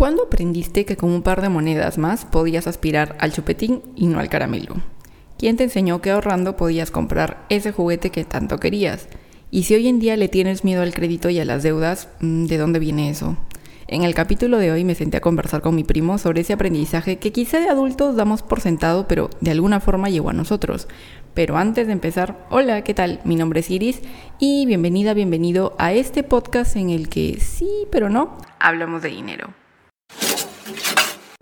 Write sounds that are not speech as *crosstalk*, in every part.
¿Cuándo aprendiste que con un par de monedas más podías aspirar al chupetín y no al caramelo? ¿Quién te enseñó que ahorrando podías comprar ese juguete que tanto querías? Y si hoy en día le tienes miedo al crédito y a las deudas, mm, ¿de dónde viene eso? En el capítulo de hoy me senté a conversar con mi primo sobre ese aprendizaje que quizá de adultos damos por sentado, pero de alguna forma llegó a nosotros. Pero antes de empezar, hola, ¿qué tal? Mi nombre es Iris y bienvenida, bienvenido a este podcast en el que sí, pero no, hablamos de dinero.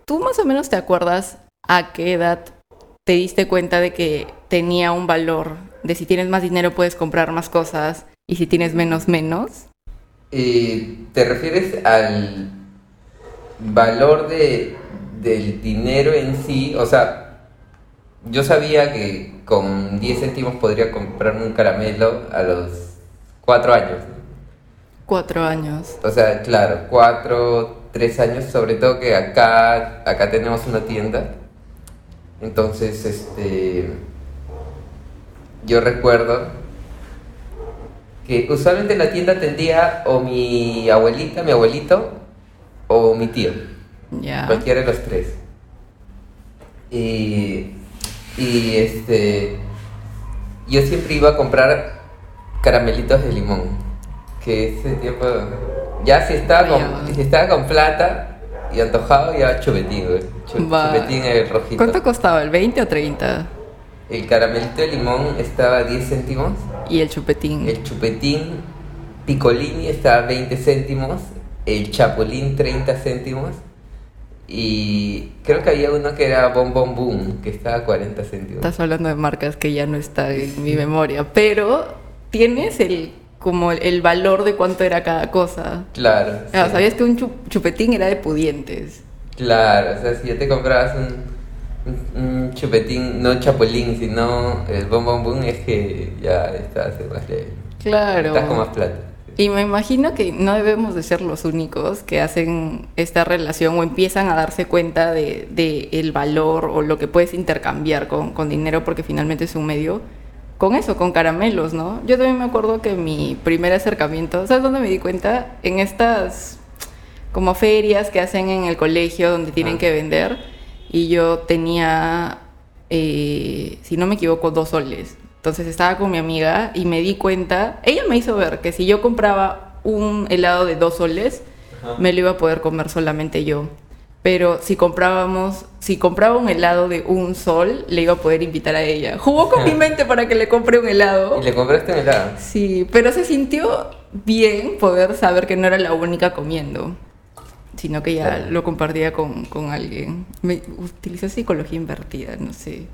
¿Tú más o menos te acuerdas a qué edad te diste cuenta de que tenía un valor? De si tienes más dinero puedes comprar más cosas y si tienes menos, menos. Eh, ¿Te refieres al valor de, del dinero en sí? O sea, yo sabía que con 10 céntimos podría comprarme un caramelo a los 4 años. Cuatro años. O sea, claro, 4, tres años, sobre todo que acá, acá tenemos una tienda. Entonces, este, yo recuerdo que usualmente la tienda tendría o mi abuelita, mi abuelito, o mi tío. Cualquiera de los tres. Y, y este, yo siempre iba a comprar caramelitos de limón. Que ese tiempo ya si estaba con, si estaba con plata y antojado, ya chupetín, güey. Chu- Va. Chupetín el rojito. ¿Cuánto costaba? ¿El 20 o 30? El caramelito de limón estaba a 10 céntimos. Y el chupetín. El chupetín picolini estaba a 20 céntimos. El chapulín 30 céntimos. Y creo que había uno que era Bon Boom, que estaba a 40 céntimos. Estás hablando de marcas que ya no está en mi memoria, pero tienes el como el, valor de cuánto era cada cosa. Claro. Sí. Sabías que un chu- chupetín era de pudientes. Claro, o sea, si ya te comprabas un, chupetín, no chapulín, sino el Boom, es que ya estás más. Claro. Estás con más plata. Y me imagino que no debemos de ser los únicos que hacen esta relación o empiezan a darse cuenta de, de el valor o lo que puedes intercambiar con, con dinero porque finalmente es un medio. Con eso, con caramelos, ¿no? Yo también me acuerdo que mi primer acercamiento, ¿sabes dónde me di cuenta? En estas como ferias que hacen en el colegio donde tienen Ah. que vender y yo tenía, eh, si no me equivoco, dos soles. Entonces estaba con mi amiga y me di cuenta, ella me hizo ver que si yo compraba un helado de dos soles, me lo iba a poder comer solamente yo. Pero si comprábamos, si compraba un helado de un sol, le iba a poder invitar a ella. Jugó con mi mente para que le compre un helado. ¿Y le compraste un helado? Sí, pero se sintió bien poder saber que no era la única comiendo, sino que ya Claro. lo compartía con, con alguien. Me utilizó psicología invertida, no sé.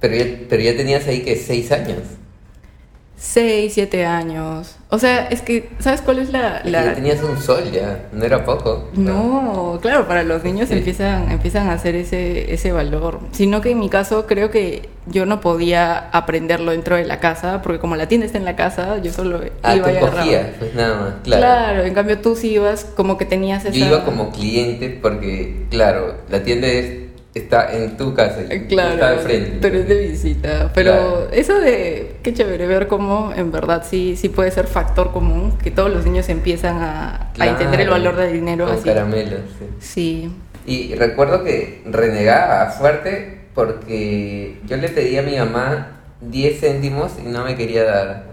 Pero ya, pero ya tenías ahí que seis años. Seis, siete años. O sea, es que, ¿sabes cuál es la- Ya tenías un sol ya, no era poco. No, claro, para los niños Sí. empiezan, empiezan a hacer ese, ese valor. Sino que en mi caso creo que yo no podía aprenderlo dentro de la casa, porque como la tienda está en la casa, yo solo Ah, iba tú y agarraba. cogías, pues nada más, claro. Claro. en cambio tú sí ibas como que tenías esa... Yo iba como cliente porque, claro, la tienda es- está en tu casa y Claro, está al frente. pero es de visita. Pero Claro. eso de, qué chévere ver cómo en verdad sí, sí puede ser factor común, que todos los niños empiezan a, a entender el valor del dinero Con así. caramelos, sí. Sí, Y recuerdo que renegaba fuerte porque yo le pedí a mi mamá 10 céntimos y no me quería dar.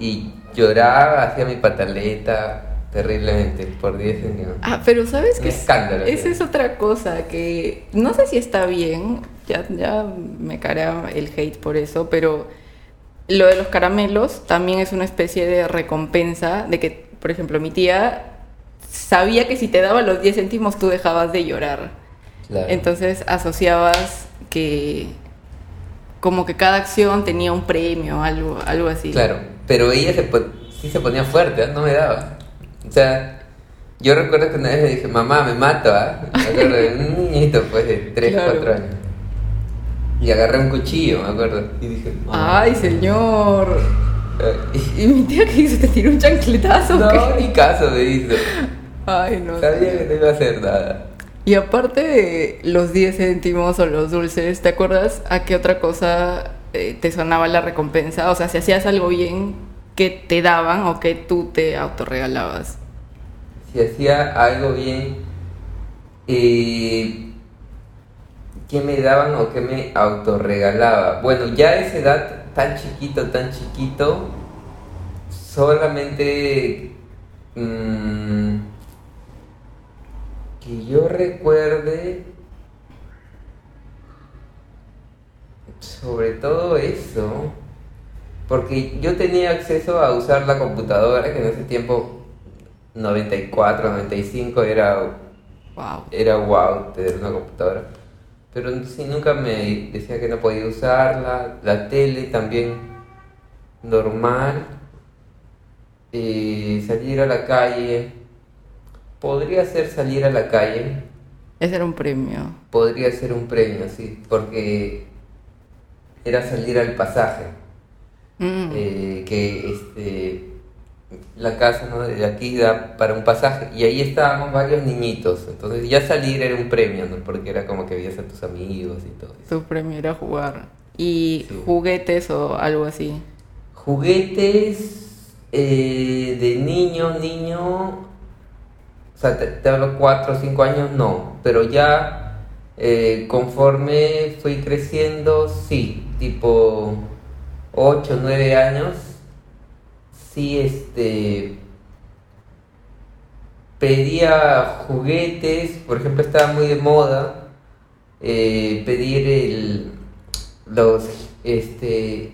Y lloraba, hacía mi pataleta terriblemente por 10 céntimos. Ah, pero ¿sabes qué? escándalo, Esa es otra cosa que no sé si está bien, ya, ya me cara el hate por eso, pero lo de los caramelos también es una especie de recompensa de que, por ejemplo, mi tía sabía que si te daba los 10 céntimos tú dejabas de llorar. Claro. Entonces asociabas que como que cada acción tenía un premio, algo, algo así. Claro, pero ella se sí se ponía fuerte, no me daba. O sea, yo recuerdo que una vez le dije, mamá, me mato, ¿ah? Me acuerdo de un niñito, pues, de 3, Claro. 4 años. Y agarré un cuchillo, me acuerdo. Y dije, "Mamá". Ay, señor. Eh, Y mi tía que hizo, te tiró un chancletazo. No, qué? ni caso me hizo. Ay, no. Sabía que no iba a hacer nada. Y aparte de los 10 céntimos o los dulces, ¿te acuerdas a qué otra cosa eh, te sonaba la recompensa? O sea, si hacías algo bien, ¿qué te daban o qué tú te autorregalabas? Si hacía algo bien, Eh, ¿Qué me daban o qué me autorregalaba? Bueno, ya esa edad, tan chiquito, tan chiquito, solamente mm, que yo recuerde sobre todo eso, porque yo tenía acceso a usar la computadora, que en ese tiempo 94, 95 era Wow. era wow tener una computadora. Pero sí, nunca me decía que no podía usarla. La tele también normal. Eh, salir a la calle. Podría ser salir a la calle. Ese era un premio. Podría ser un premio, sí. Porque era salir al pasaje. Mm. Eh, que este, la casa ¿no? de aquí da para un pasaje y ahí estábamos varios niñitos entonces ya salir era un premio ¿no? porque era como que veías a tus amigos y todo eso. Tu premio era jugar. Y Sí. juguetes o algo así. juguetes eh, de niño niño o sea te, te hablo cuatro o cinco años no pero ya eh, conforme fui creciendo sí tipo 8 9 años sí este pedía juguetes por ejemplo estaba muy de moda eh, pedir el los este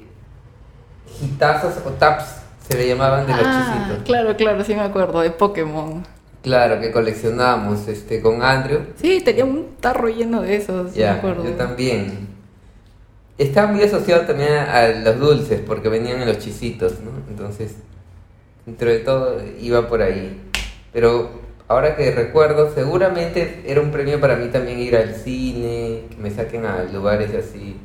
hitazos o taps se le llamaban de los Ah, chisitos claro, claro, sí me acuerdo, de Pokémon. claro que coleccionábamos este con Andrew Sí, tenía un tarro lleno de esos, me acuerdo. yo también estaba muy asociado también a, los dulces porque venían en los chisitos no entonces dentro de todo iba por ahí pero ahora que recuerdo seguramente era un premio para mí también ir al cine que me saquen a lugares así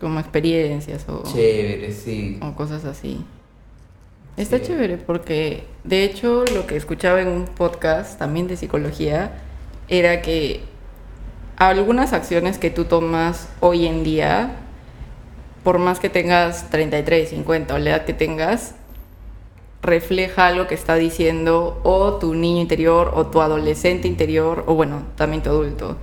Como experiencias o, chéveres sí o cosas así. Está Sí. chévere porque, de hecho, lo que escuchaba en un podcast también de psicología era que algunas acciones que tú tomas hoy en día, por más que tengas 33, 50 o la edad que tengas, refleja algo que está diciendo o tu niño interior o tu adolescente interior o bueno, también tu adulto.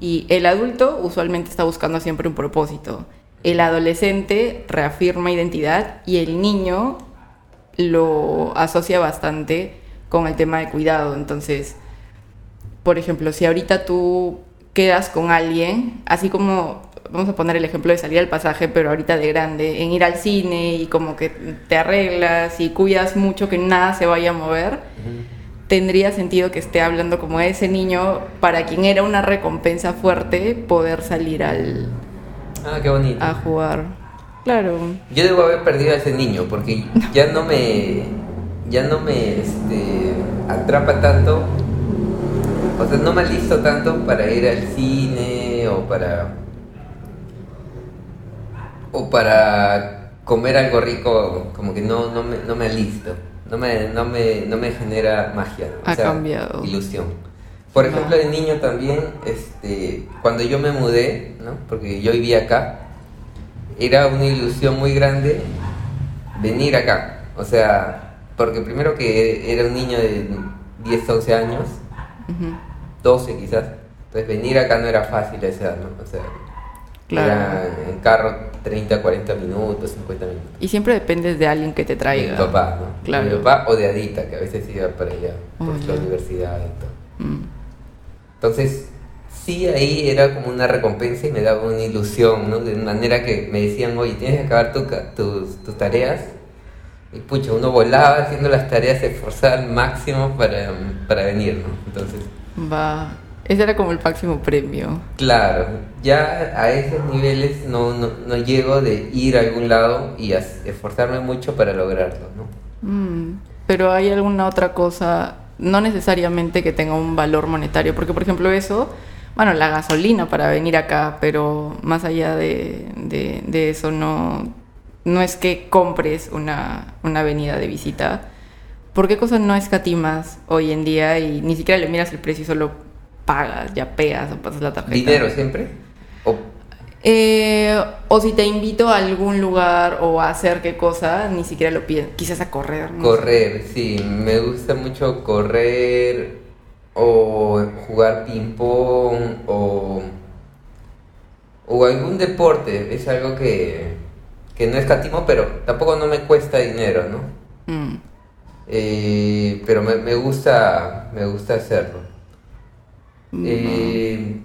Y el adulto usualmente está buscando siempre un propósito. El adolescente reafirma identidad y el niño lo asocia bastante con el tema de cuidado. Entonces, por ejemplo, si ahorita tú quedas con alguien, así como vamos a poner el ejemplo de salir al pasaje, pero ahorita de grande, en ir al cine y como que te arreglas y cuidas mucho que nada se vaya a mover, tendría sentido que esté hablando como de ese niño para quien era una recompensa fuerte poder salir al, ah qué bonito a jugar. Claro. Yo debo haber perdido a ese niño porque ya no me ya no me este, atrapa tanto, o sea, no me alisto tanto para ir al cine o para o para comer algo rico, como que no no me, no me alisto, no me, no me, no me genera magia, o Ha sea, cambiado. ilusión. Por ejemplo, de niño también, este, cuando yo me mudé, ¿no? porque yo vivía acá, era una ilusión muy grande venir acá. O sea, porque primero que era un niño de 10, 11 años, Ujú. 12 quizás, entonces venir acá no era fácil a esa edad, ¿no? O sea, Claro. era en carro 30, 40 minutos, 50 minutos. Y siempre dependes de alguien que te De traiga. mi papá, ¿no? Claro. De mi papá o de Adita, que a veces iba para allá, por la universidad y todo. Mm. Entonces, sí, ahí era como una recompensa y me daba una ilusión, ¿no? De manera que me decían, oye, tienes que acabar tu tus, tus tareas. Y pucha, uno volaba haciendo las tareas, se esforzaba al máximo para, para venir, ¿no? Entonces, Va. Ese era como el máximo premio. claro, ya a esos niveles no, no, no llego de ir a algún lado y esforzarme mucho para lograrlo, ¿no? Mm, Pero hay alguna otra cosa, no necesariamente que tenga un valor monetario, porque por ejemplo eso, bueno, la gasolina para venir acá, pero más allá de, de- de eso no, no es que compres una, una venida de visita. ¿Por qué cosa no escatimas hoy en día y ni siquiera le miras el precio y solo pagas, ya pegas o pasas la tarjeta? ¿Dinero siempre? O, Eh, o si te invito a algún lugar o a hacer qué cosa, ni siquiera lo pides. Quizás a correr. no sé. Correr, sí, me gusta mucho correr o jugar ping-pong o, o algún deporte. Es algo que, que no escatimo, pero tampoco no me cuesta dinero, ¿no? Mm. Eh, pero me, me gusta me gusta hacerlo. Mm. Eh,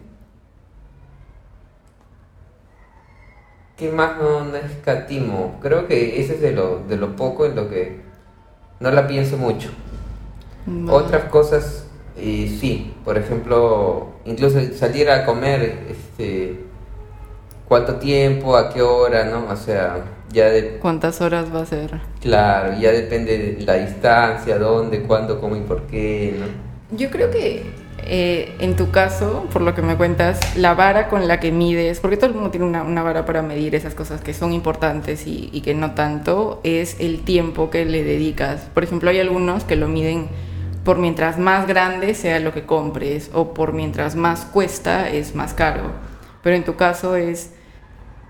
¿Qué más no, no escatimo? Creo que ese es de lo, de lo poco en lo que no la pienso mucho. Otras cosas, eh, sí, por ejemplo, incluso salir a comer, este, cuánto tiempo, a qué hora, ¿no? O sea, ya de, ¿Cuántas horas va a ser? claro, ya depende de la distancia, dónde, cuándo, cómo y por qué, ¿no? Yo creo que eh, en tu caso, por lo que me cuentas, la vara con la que mides, porque todo el mundo tiene una, una vara para medir esas cosas que son importantes y, y que no tanto, es el tiempo que le dedicas. Por ejemplo, hay algunos que lo miden por mientras más grande sea lo que compres o por mientras más cuesta es más caro. Pero en tu caso es,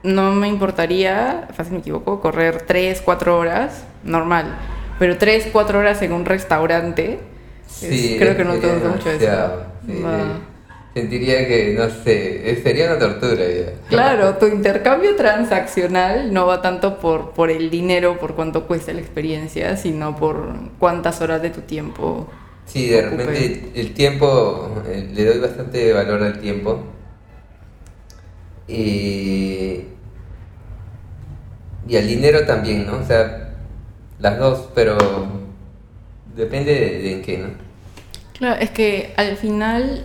no me importaría, fácil me equivoco, correr 3, 4 horas, normal. Pero 3, 4 horas en un restaurante, es- creo que no te gusta mucho eso. sí, Sentiría que, no sé, eh, sería una tortura ya. Claro, tu intercambio transaccional no va tanto por, por el dinero, por cuánto cuesta la experiencia, sino por cuántas horas de tu tiempo. Sí, de repente el tiempo, eh, le doy bastante valor al tiempo. Y, y al dinero también, ¿no? O sea, las dos, pero depende de, de en qué, ¿no? Claro, es que al final,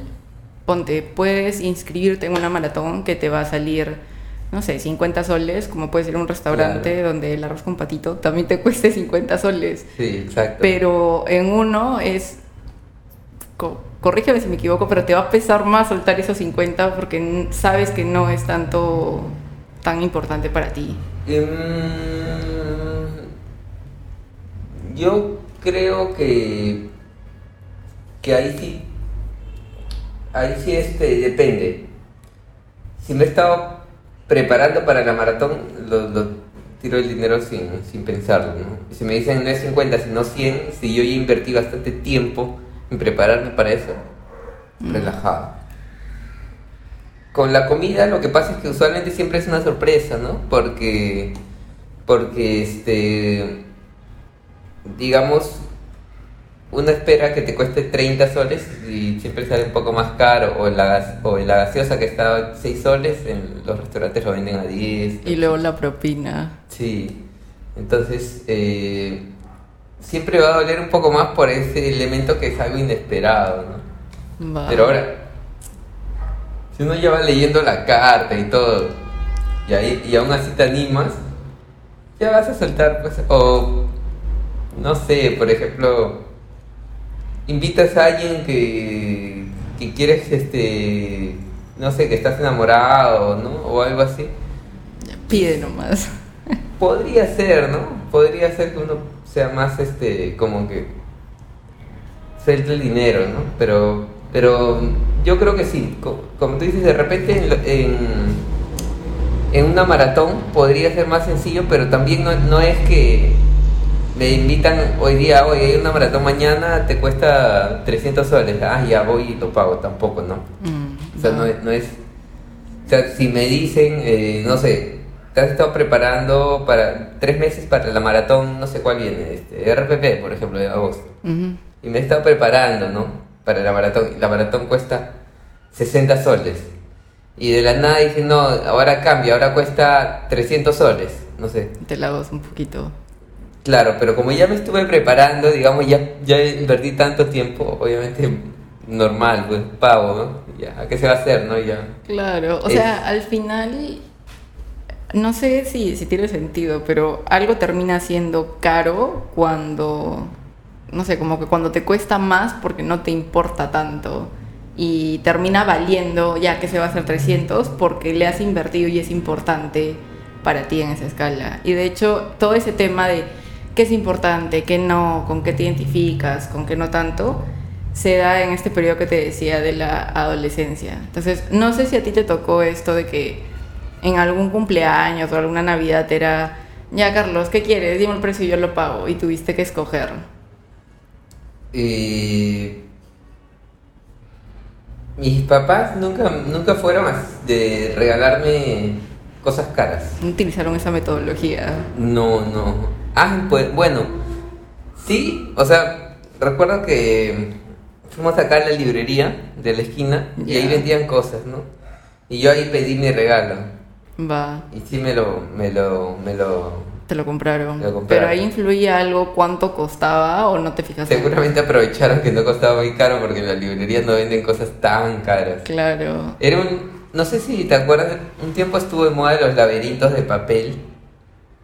ponte, puedes inscribirte en una maratón que te va a salir, no sé, 50 soles, como puede ser un restaurante Claro. donde el arroz con patito también te *laughs* cueste 50 soles. Sí, exacto. Pero en uno es, co- corrígeme si me equivoco, pero te va a pesar más soltar esos 50 porque sabes que no es tanto tan importante para ti. Em, yo creo que, que ahí sí, ahí sí este, depende. Si me he estado preparando para la maratón, lo, lo tiro el dinero sin, sin pensarlo. ¿no? Si me dicen no es 50, sino 100, si yo ya invertí bastante tiempo en prepararme para eso, relajado. Con la comida lo que pasa es que usualmente siempre es una sorpresa, ¿no? Porque, porque este, digamos, uno espera que te cueste 30 soles y siempre sale un poco más caro, o la, o la gaseosa que está a 6 soles, en los restaurantes lo venden a 10. Y luego la propina. Sí, entonces eh, siempre va a doler un poco más por ese elemento que es algo inesperado, ¿no? Pero ahora, si uno ya va leyendo la carta y todo, y, ahí, y aún así te animas, ya vas a soltar, pues, o no sé, por ejemplo, invitas a alguien que, que quieres, este, no sé, que estás enamorado, ¿no? O algo así. Pide nomás. *laughs* Podría ser, ¿no? Podría ser que uno sea más, este, como que suelte el dinero, ¿no? Pero, pero yo creo que sí. Co- Como tú dices, de repente en, en, en una maratón podría ser más sencillo, pero también no, no es que me invitan hoy día, hoy hay una maratón mañana, te cuesta 300 soles. Ah, ya voy y lo pago, tampoco, ¿no? Mm, O sea, no es, no es- O sea, si me dicen, eh, no sé, te has estado preparando para tres meses para la maratón, no sé cuál viene, este, RPP, por ejemplo, de agosto. Y me he estado preparando, ¿no? Para la maratón. La maratón cuesta 60 soles. Y de la nada dicen, no, ahora cambia, ahora cuesta 300 soles. No sé. Te la hago un poquito. Claro, pero como ya me estuve preparando, digamos, ya, ya invertí tanto tiempo, obviamente normal, pues pago, ¿no? Ya, ¿qué se va a hacer, no? Ya. Claro, o Es- sea, al final, no sé si, si tiene sentido, pero algo termina siendo caro cuando, no sé, como que cuando te cuesta más porque no te importa tanto y termina valiendo ya que se va a hacer 300 porque le has invertido y es importante para ti en esa escala. Y de hecho, todo ese tema de qué es importante, qué no, con qué te identificas, con qué no tanto, se da en este periodo que te decía de la adolescencia. Entonces, no sé si a ti te tocó esto de que en algún cumpleaños o alguna Navidad era, ya Carlos, ¿qué quieres? Dime el precio y yo lo pago. Y tuviste que escoger. Y Mis papás nunca, nunca fueron a- de regalarme cosas caras. No utilizaron esa metodología. No, no. Ah, pues bueno. Sí, o sea, recuerdo que fuimos acá a la librería de la esquina y ahí vendían cosas, ¿no? Y yo ahí pedí mi regalo. Va, Y sí me lo, me lo, me lo... te lo compraron. Lo compraron. Pero ahí influía algo cuánto costaba o no te fijaste. Seguramente aprovecharon que no costaba muy caro porque en la librería no venden cosas tan caras. Claro. Era un... No sé si te acuerdas, un tiempo estuvo de moda los laberintos de papel.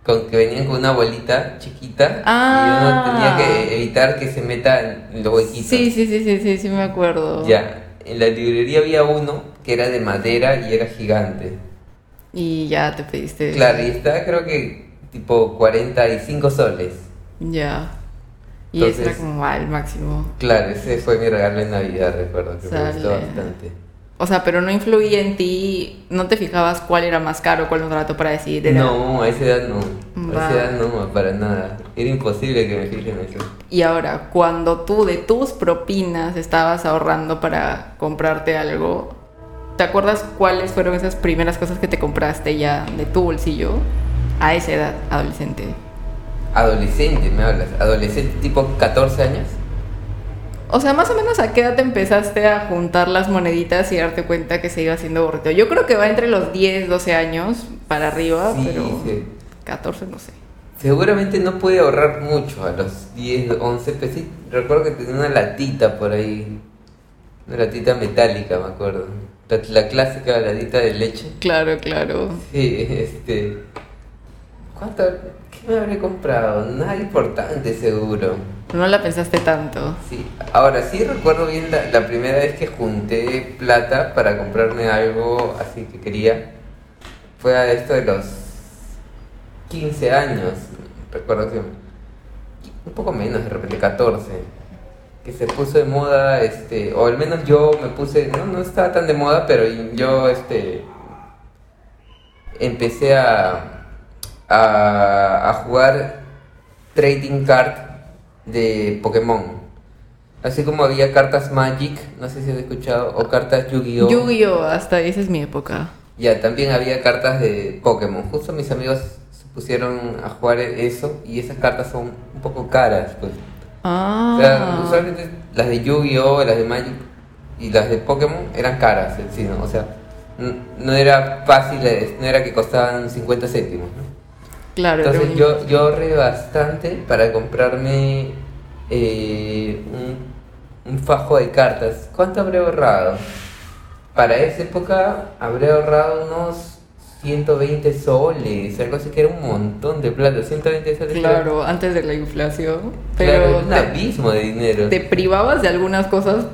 Con que venían con una bolita chiquita Ah. y uno tenía que evitar que se meta en los huequitos. Sí, sí, sí, sí, sí, sí me acuerdo. Ya, en la librería había uno que era de madera y era gigante. Y ya te pediste. Claro, y estaba creo que tipo 45 soles. Ya. Y ese era Entonces- como al máximo. Claro, ese fue mi regalo en Navidad, recuerdo, que me gustó bastante. O sea, pero no influía en ti, no te fijabas cuál era más caro, cuál más barato para decidir. Era... No, a esa edad no. A esa edad no, para nada. Era imposible que me fije en eso. Y ahora, cuando tú de tus propinas estabas ahorrando para comprarte algo, ¿te acuerdas cuáles fueron esas primeras cosas que te compraste ya de tu bolsillo a esa edad, adolescente? Adolescente, me hablas. Adolescente tipo 14 años. O sea, más o menos a qué edad te empezaste a juntar las moneditas y darte cuenta que se iba haciendo burrito. Yo creo que va entre los 10, 12 años para arriba, Sí, pero sí. 14 no sé. Seguramente no pude ahorrar mucho a los 10, 11, pues sí, recuerdo que tenía una latita por ahí, una latita metálica, me acuerdo. La, la clásica latita de leche. Claro, claro. Sí, *laughs* este... ¿Cuánto? ¿Qué me habré comprado? Nada importante seguro. No la pensaste tanto. Sí, ahora sí recuerdo bien la, la primera vez que junté plata para comprarme algo así que quería. Fue a esto de los 15 años, recuerdo que un poco menos, de repente 14, que se puso de moda, este, o al menos yo me puse, no, no estaba tan de moda, pero yo este, empecé a, a, a jugar trading card de Pokémon. Así como había cartas Magic, no sé si has escuchado, o cartas Yu-Gi-Oh! Yu-Gi-Oh! hasta esa es mi época. Ya, también había cartas de Pokémon. Justo mis amigos se pusieron a jugar eso y esas cartas son un poco caras, pues. Ah. O sea, usualmente las de Yu-Gi-Oh, las de Magic y las de Pokémon eran caras en sí, ¿no? O sea, no era fácil, eh, no era que costaban 50 céntimos, ¿no? Claro. Entonces yo, yo ahorré bastante para comprarme eh, un, un fajo de cartas. ¿Cuánto habré ahorrado? Para esa época habré ahorrado unos 120 soles, algo así que era un montón de plata. 120 soles. era- Claro, antes de la inflación. claro, Pero era un abismo de dinero. te privabas de algunas cosas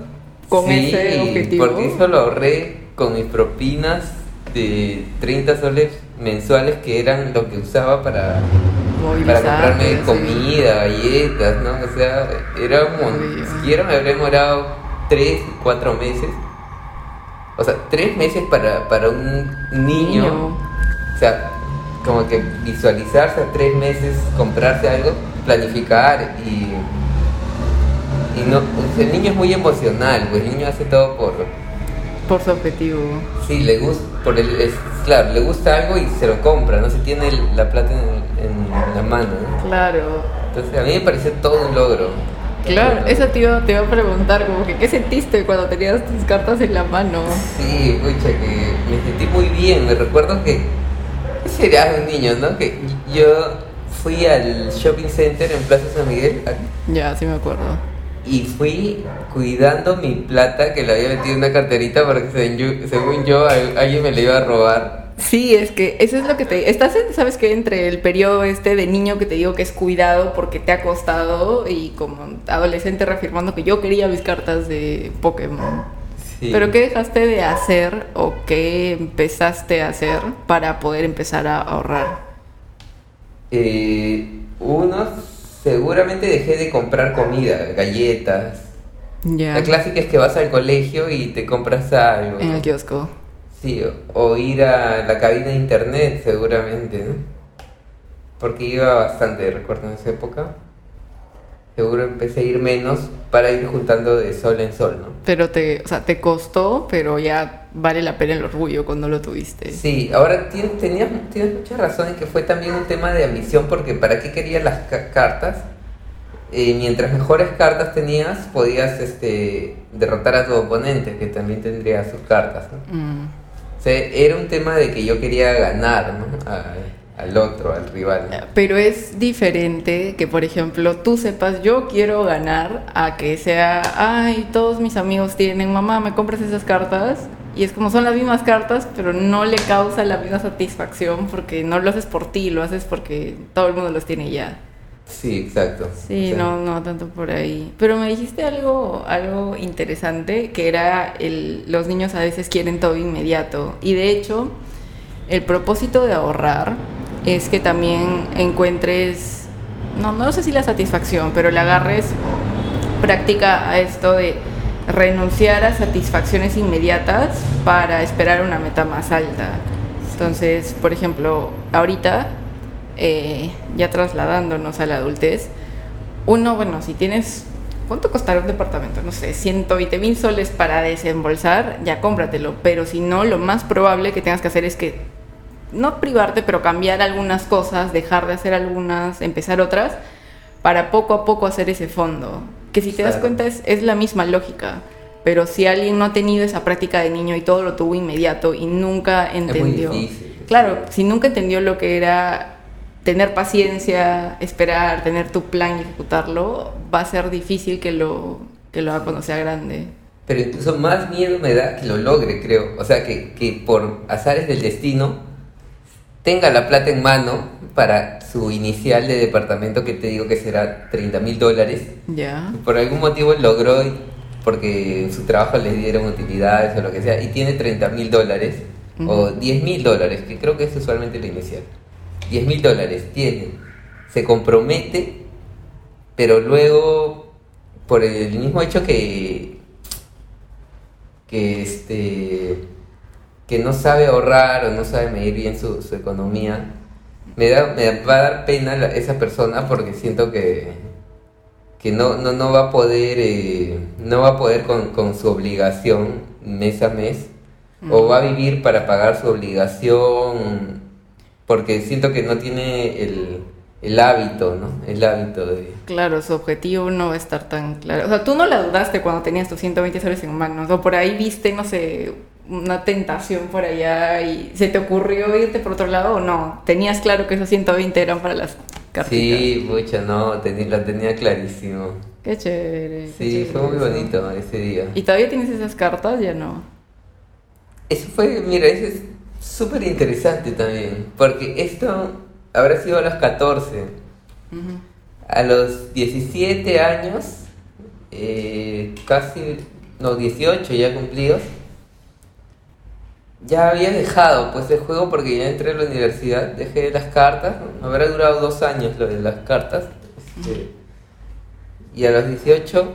con Sí, ese objetivo. porque eso lo ahorré con mis propinas de 30 soles mensuales que eran lo que usaba para para comprarme comida, galletas, ¿no? O sea, era un. Siquiera me habría demorado 3, 4 meses. O sea, 3 meses para, para un niño. Niño. O sea, como que visualizarse a 3 meses, comprarse algo, planificar y. Y no, el niño es muy emocional, pues el niño hace todo por. Por su objetivo. Sí, le gusta, por el, es, claro, le gusta algo y se lo compra, no se tiene el- la plata en, en la mano, ¿no? Claro. Entonces a mí me pareció todo un logro. Claro, eso te iba, te iba a preguntar, como que, ¿qué sentiste cuando tenías tus cartas en la mano? Sí, pucha, que me sentí muy bien. Me recuerdo que era un niño, ¿no? Que yo fui al shopping center en Plaza San Miguel a- Ya, sí me acuerdo. Y fui cuidando mi plata que la había metido en una carterita porque según yo, según yo al- alguien me la iba a robar. Sí, es que eso es lo que te... Estás, en- ¿sabes qué? Entre el periodo este de niño que te digo que es cuidado porque te ha costado y como adolescente reafirmando que yo quería mis cartas de Pokémon. Sí. ¿Pero qué dejaste de hacer o qué empezaste a hacer para poder empezar a ahorrar? Eh, uno, seguramente dejé de comprar comida, galletas. Ya. La clásica es que vas al colegio y te compras algo. En el kiosco. Sí, o, o ir a la cabina de internet seguramente, ¿no? Porque iba bastante, recuerdo en esa época. seguro empecé a ir menos para ir juntando de sol en sol, ¿no? Pero te, o sea, te costó, pero ya vale la pena el orgullo cuando lo tuviste. Sí, ahora tienes, tenías, tienes mucha razón en que fue también un tema de ambición, porque ¿para qué querías las cartas? Eh, mientras mejores cartas tenías, podías este, derrotar a tu oponente, que también tendría sus cartas, ¿no? Mm. O sea, era un tema de que yo quería ganar, ¿no? A- al otro, al rival. ¿no? Pero es diferente que, por ejemplo, tú sepas, yo quiero ganar, a que sea, ay, todos mis amigos tienen, mamá, ¿me compras esas cartas? Y es como son las mismas cartas, pero no le causa la misma satisfacción porque no lo haces por ti, lo haces porque todo el mundo los tiene ya. Sí, exacto. Sí, no, no tanto por ahí. Pero me dijiste algo, algo interesante, que era el, los niños a veces quieren todo inmediato. Y de hecho, el propósito de ahorrar es que también encuentres, no, no sé si la satisfacción, pero le agarres práctica a esto de renunciar a satisfacciones inmediatas para esperar una meta más alta. Entonces, por ejemplo, ahorita, eh, ya trasladándonos a la adultez, uno, bueno, si tienes, ¿cuánto costará un departamento? No sé, 120 mil soles para desembolsar, ya cómpratelo. Pero si no, lo más probable que tengas que hacer es que, no privarte, pero cambiar algunas cosas, dejar de hacer algunas, empezar otras, para poco a poco hacer ese fondo. Que si te das cuenta es, es la misma lógica. Pero si alguien no ha tenido esa práctica de niño y todo lo tuvo inmediato y nunca muy entendió. difícil. Claro, si nunca entendió lo que era tener paciencia, esperar, tener tu plan y ejecutarlo, va a ser difícil que lo, que lo haga cuando sea grande. Pero incluso más miedo me da que lo logre, creo. O sea, que, que por azares del destino tenga la plata en mano para su inicial de departamento que te digo que será 30 mil dólares. Ya. Por algún motivo logró, porque en su trabajo le dieron utilidades o lo que sea, y tiene 30 mil dólares o 10 mil dólares, que creo que es usualmente lo inicial. 10 mil dólares tiene, se compromete, pero luego, por el mismo hecho que, que este que no sabe ahorrar o no sabe medir bien su, su economía, me, da, me va a dar pena la- esa persona porque siento que, que no, no, no va a poder eh, no va a poder con, con su obligación mes a mes o va a vivir para pagar su obligación porque siento que no tiene el, el hábito, ¿no? El hábito de... Claro, su objetivo no va a estar tan claro. O sea, tú no la dudaste cuando tenías tus 120 soles en manos. O por ahí viste, no sé, una tentación por allá y se te ocurrió irte por otro lado o no. Tenías claro que esos 120 eran para las cartitas. Sí, mucha, no, teni- la tenía clarísimo. Qué chévere. qué Sí, chévere fue muy eso. bonito ese día. ¿Y todavía tienes esas cartas? Ya no. Eso fue, mira, eso es súper interesante también, porque esto habrá sido a los 14. Ujú. A los 17 años, eh, casi, no, 18 ya cumplidos, ya había dejado pues el juego porque ya entré a la universidad, dejé las cartas, ¿no? habrá durado dos años lo de las cartas. este, y a los 18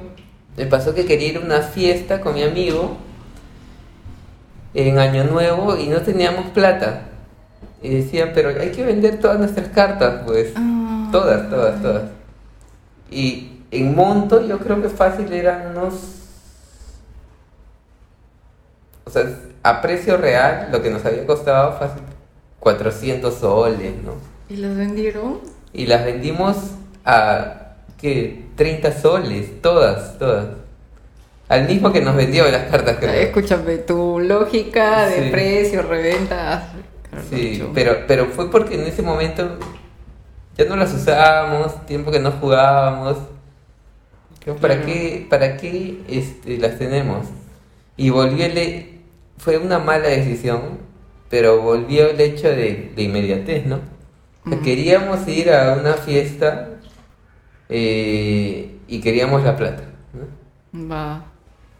me pasó que quería ir a una fiesta con mi amigo en Año Nuevo y no teníamos plata. Y decían, pero hay que vender todas nuestras cartas, pues. Ah. Todas, todas, todas. Y en monto yo creo que fácil eran unos... O sea, a precio real lo que nos había costado fácil 400 soles, ¿no? ¿Y las vendieron? Y las vendimos a, ¿qué? 30 soles, todas, todas. Al mismo que nos vendió las cartas, creo. Escúchame, tu lógica de Sí. precio, reventa. Sí, pero, pero fue porque en ese momento ya no las usábamos, tiempo que no jugábamos. ¿Para Claro. qué, para qué este, las tenemos? Y volvió el... he- Fue una mala decisión, pero volvió el hecho de, de inmediatez, ¿no? O sea, Ujú. Queríamos ir a una fiesta eh, y queríamos la plata. ¿no? Va.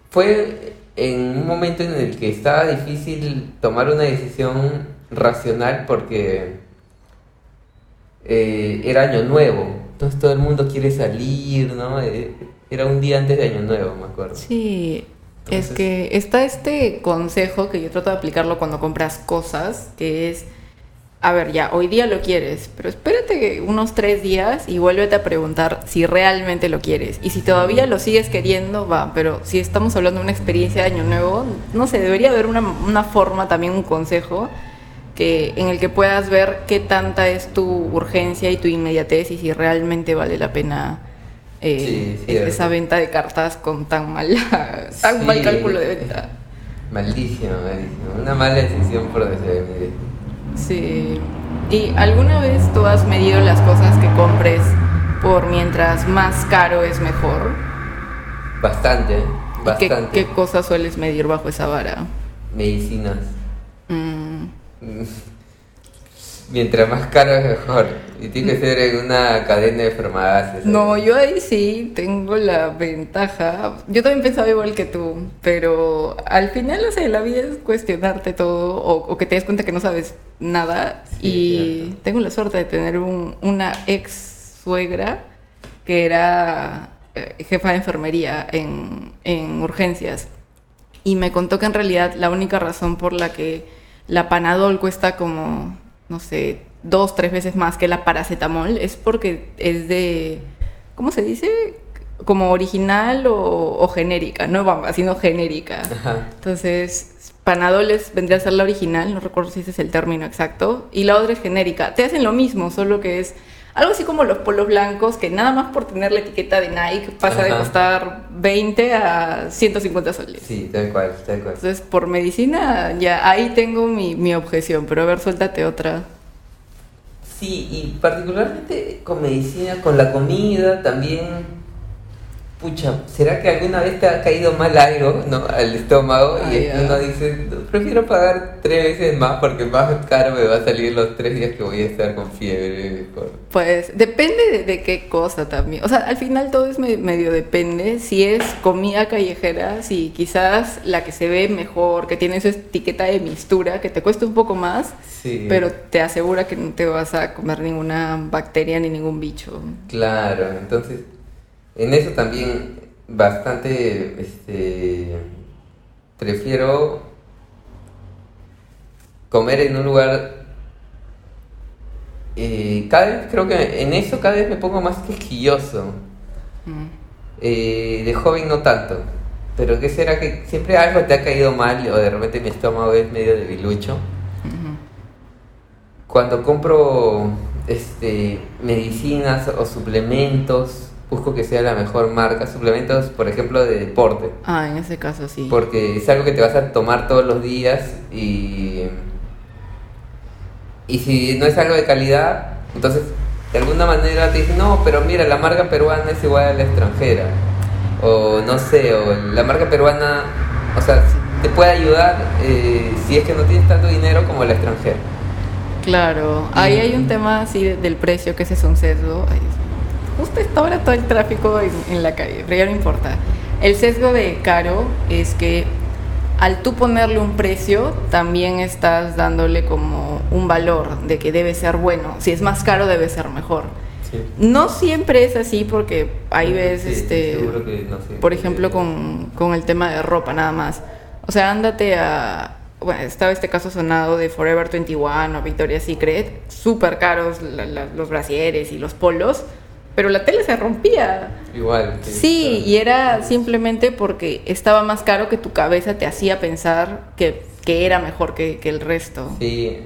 Fue en un momento en el que estaba difícil tomar una decisión racional porque eh, era año nuevo, entonces todo el mundo quiere salir, ¿no? Eh, Era un día antes de año nuevo, me acuerdo. Sí, es que está este consejo que yo trato de aplicarlo cuando compras cosas, que es a ver, ya, hoy día lo quieres, pero espérate unos tres días y vuélvete a preguntar si realmente lo quieres. Y si todavía lo sigues queriendo, va, pero si estamos hablando de una experiencia de Año Nuevo, no sé, debería haber una, una forma, también un consejo, que, en el que puedas ver qué tanta es tu urgencia y tu inmediatez y si realmente vale la pena eh, esa venta de cartas con tan mal, *laughs* tan mal cálculo de venta. Malísimo, malísimo. Una mala decisión por deseo. Sí. ¿Y alguna vez tú has medido las cosas que compres por mientras más caro es mejor? Bastante, bastante. Qué, cosas sueles medir bajo esa vara? Medicinas. Mm. *laughs* Mientras más caro es mejor. Y tiene que ser en una cadena de farmacias. No, yo ahí sí tengo la ventaja. Yo también pensaba igual que tú, pero al final, no sé, la vida es cuestionarte todo o, que te des cuenta que no sabes nada. y tengo la suerte de tener una ex suegra que era eh, jefa de enfermería en, en urgencias. Y me contó que en realidad la única razón por la que la Panadol cuesta como, no sé, dos, tres veces más que la paracetamol, es porque es de, ¿cómo se dice? Como original o, genérica, no vamos, sino genérica. Entonces, Panadol es, vendría a ser la original, no recuerdo si ese es el término exacto, y la otra es genérica. Te hacen lo mismo, solo que es algo así como los polos blancos, que nada más por tener la etiqueta de Nike pasa de costar 20 a 150 soles. Sí, tal cual, tal cual. Entonces, por medicina, ya ahí tengo mi, mi objeción, pero a ver, suéltate otra. Sí, y particularmente con medicina, con la comida también pucha, ¿será que alguna vez te ha caído mal algo ¿no? al estómago? y uno dice, prefiero pagar tres veces más porque más caro me va a salir los tres días que voy a estar con fiebre. Pues depende de, qué cosa también. O sea, al final todo es medio depende. Si es comida callejera, si quizás la que se ve mejor, que tiene su etiqueta de mistura, que te cuesta un poco más, pero te asegura que no te vas a comer ninguna bacteria ni ningún bicho. Claro, entonces en eso también bastante, este, prefiero comer en un lugar eh, cada vez creo que en eso cada vez me pongo más quejilloso. Mm. Eh, de joven no tanto. Pero ¿qué será que siempre algo te ha caído mal o de repente mi estómago es medio debilucho? Cuando compro este, medicinas o suplementos busco que sea la mejor marca, suplementos, por ejemplo, de deporte. Ah, en ese caso sí. Porque es algo que te vas a tomar todos los días y... Y si no es algo de calidad, entonces de alguna manera te dicen, no, pero mira, la marca peruana es igual a la extranjera. O no sé, o la marca peruana, o sea, te puede ayudar eh, si es que no tienes tanto dinero como la extranjera. Claro, ahí hay un tema así del precio que ese es un sesgo está ahora todo el tráfico en, la calle, pero ya no importa. El sesgo de caro es que al tú ponerle un precio, también estás dándole como un valor de que debe ser bueno. Si es más caro, debe ser mejor. No siempre es así porque ahí ves, este, por ejemplo, con, con, el tema de ropa nada más. O sea, ándate a... Bueno, estaba este caso sonado de Forever 21 o Victoria's Secret, súper caros los brasieres y los polos, pero la tele se rompía. Igual. Sí, y era simplemente porque estaba más caro que tu cabeza te hacía pensar que, que era mejor que, que, el resto. Sí,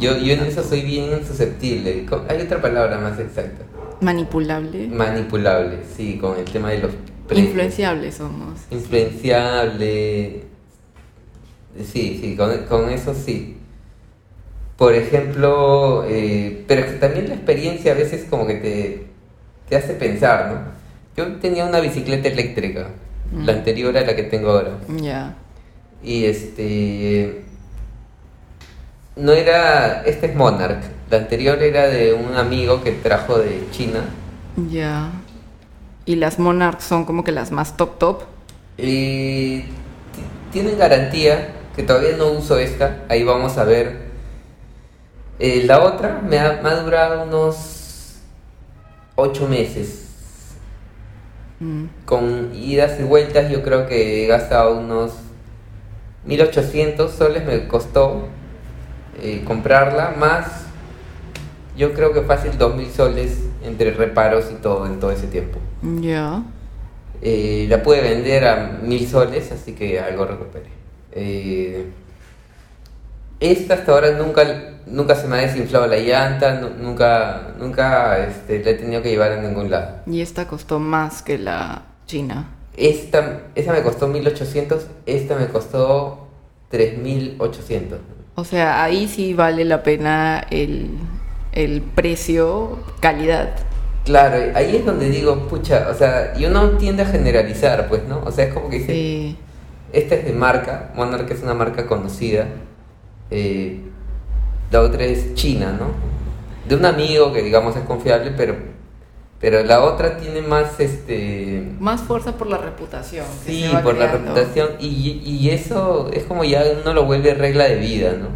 yo, yo en eso soy bien susceptible. Hay otra palabra más exacta. Manipulable. Manipulable, sí, con el tema de los... Influenciables somos. Influenciable. Sí, sí, con, con eso sí. Por ejemplo, eh, pero también la experiencia a veces como que te, te hace pensar, ¿no? Yo tenía una bicicleta eléctrica, mm. la anterior a la que tengo ahora. Ya. Y este. No era. Este es Monarch. La anterior era de un amigo que trajo de China. Ya. ¿Y las Monarch son como que las más top top? Y tienen garantía, que todavía no uso esta. Ahí vamos a ver. Eh, la otra me ha, me ha durado unos ocho meses. Mm. Con idas y vueltas yo creo que he gastado unos 1800 soles me costó eh, comprarla, más yo creo que fácil 2.000 soles entre reparos y todo en todo ese tiempo. Ya. Eh, la pude vender a 1.000 soles, así que algo recuperé. Eh, esta hasta ahora nunca, nunca se me ha desinflado la llanta, nu- nunca, nunca este, la he tenido que llevar a ningún lado. Y esta costó más que la china. Esta, esa me costó 1.800, esta me costó 3.800. O sea, ahí sí vale la pena el, el precio, calidad. Claro, ahí es donde digo, pucha, o sea, y uno tiende a generalizar, pues, ¿no? O sea, es como que dice, Sí. esta es de marca, Monarch es una marca conocida, eh, la otra es china, ¿no? De un amigo que digamos es confiable, pero, pero la otra tiene más, este, Más fuerza por la reputación. que sí, por la reputación, y, y eso es como ya uno lo vuelve regla de vida, ¿no?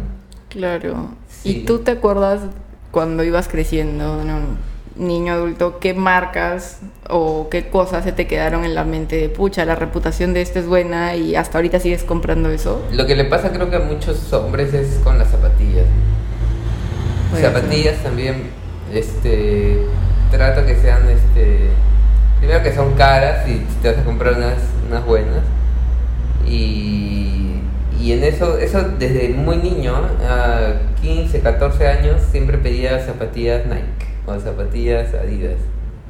Claro. Sí. ¿Y tú te acuerdas cuando ibas creciendo, ¿no? Niño adulto, qué marcas o qué cosas se te quedaron en la mente de pucha, la reputación de este es buena y hasta ahorita sigues comprando eso? Lo que le pasa creo que a muchos hombres es con las zapatillas. Zapatillas también, este, trato que sean, este, primero que son caras y te vas a comprar unas, unas buenas. Y, y en eso, eso desde muy niño, a 15, 14 años, siempre pedía zapatillas Nike o zapatillas Adidas.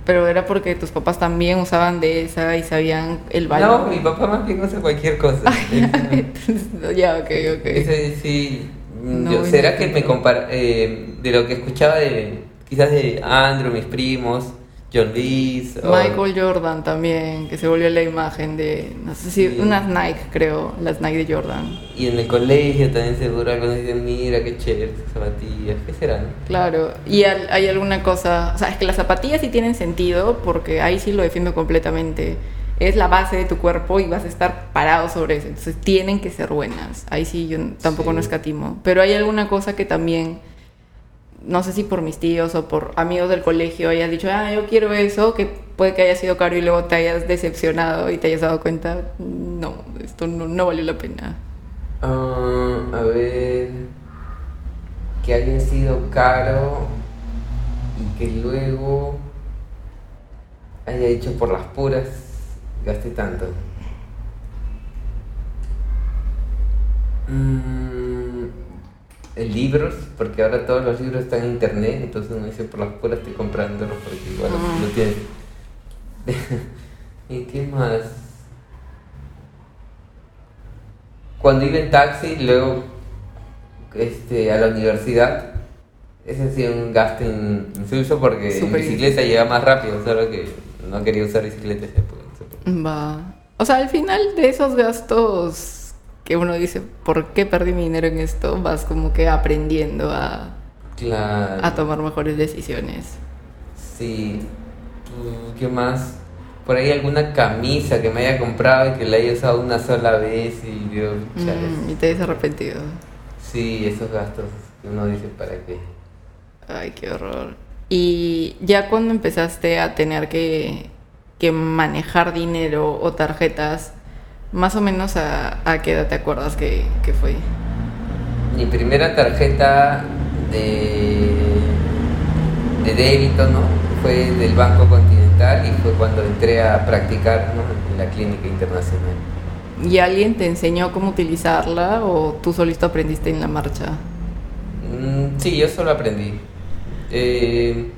Pero era porque tus papás también usaban de esa y sabían el valor. No, mi papá más bien usa cualquier cosa. *laughs* *laughs* Ya, ok, ok. Ese sí, mm, No, yo- no ¿será que me compara eh, de lo que escuchaba de quizás de Andrew, mis primos, John Lees o- Michael Jordan también, que se volvió la imagen de, no sé si, Sí. unas Nike, creo, las Nike de Jordan. y en el colegio también seguro algunos dicen, mira qué chévere zapatillas, ¿qué serán? Claro, y al- hay alguna cosa, o sea, es que las zapatillas sí tienen sentido, porque ahí sí lo defiendo completamente. Es la base de tu cuerpo y vas a estar parado sobre eso, entonces tienen que ser buenas. Ahí sí yo tampoco Sí. no escatimo. Pero hay alguna cosa que también, no sé si por mis tíos o por amigos del colegio hayas dicho, ah, yo quiero eso, que puede que haya sido caro y luego te hayas decepcionado y te hayas dado cuenta, no, esto no, no valió la pena. Ah, a ver, que haya sido caro y que luego haya hecho por las puras, gasté tanto. Mm, libros, porque ahora todos los libros están en internet, entonces uno dice por las puras estoy comprándolos porque igual Ah. lo tienes. *laughs* ¿Y qué más? Cuando iba en taxi, luego este, a la universidad, ese ha sido un gasto in- insulso porque en Súper bicicleta llega más rápido, solo que no quería usar bicicleta esa época. Va. O sea, al final de esos gastos que uno dice, ¿por qué perdí mi dinero en esto? Vas como que aprendiendo a, Claro. a tomar mejores decisiones. Sí. ¿Qué más? Por ahí alguna camisa que me haya comprado y que la haya usado una sola vez y yo. Mm, y te has arrepentido. Sí, esos gastos que uno dice para qué. Ay, qué horror. Y ya cuando empezaste a tener que, que manejar dinero o tarjetas, más o menos a, a qué edad te acuerdas que, que fue. Mi primera tarjeta de, de débito, ¿no? Fue del Banco Continental y fue cuando entré a practicar, ¿no? En la clínica internacional. ¿Y alguien te enseñó cómo utilizarla o tú solito aprendiste en la marcha? Mm, sí, yo solo aprendí. Eh,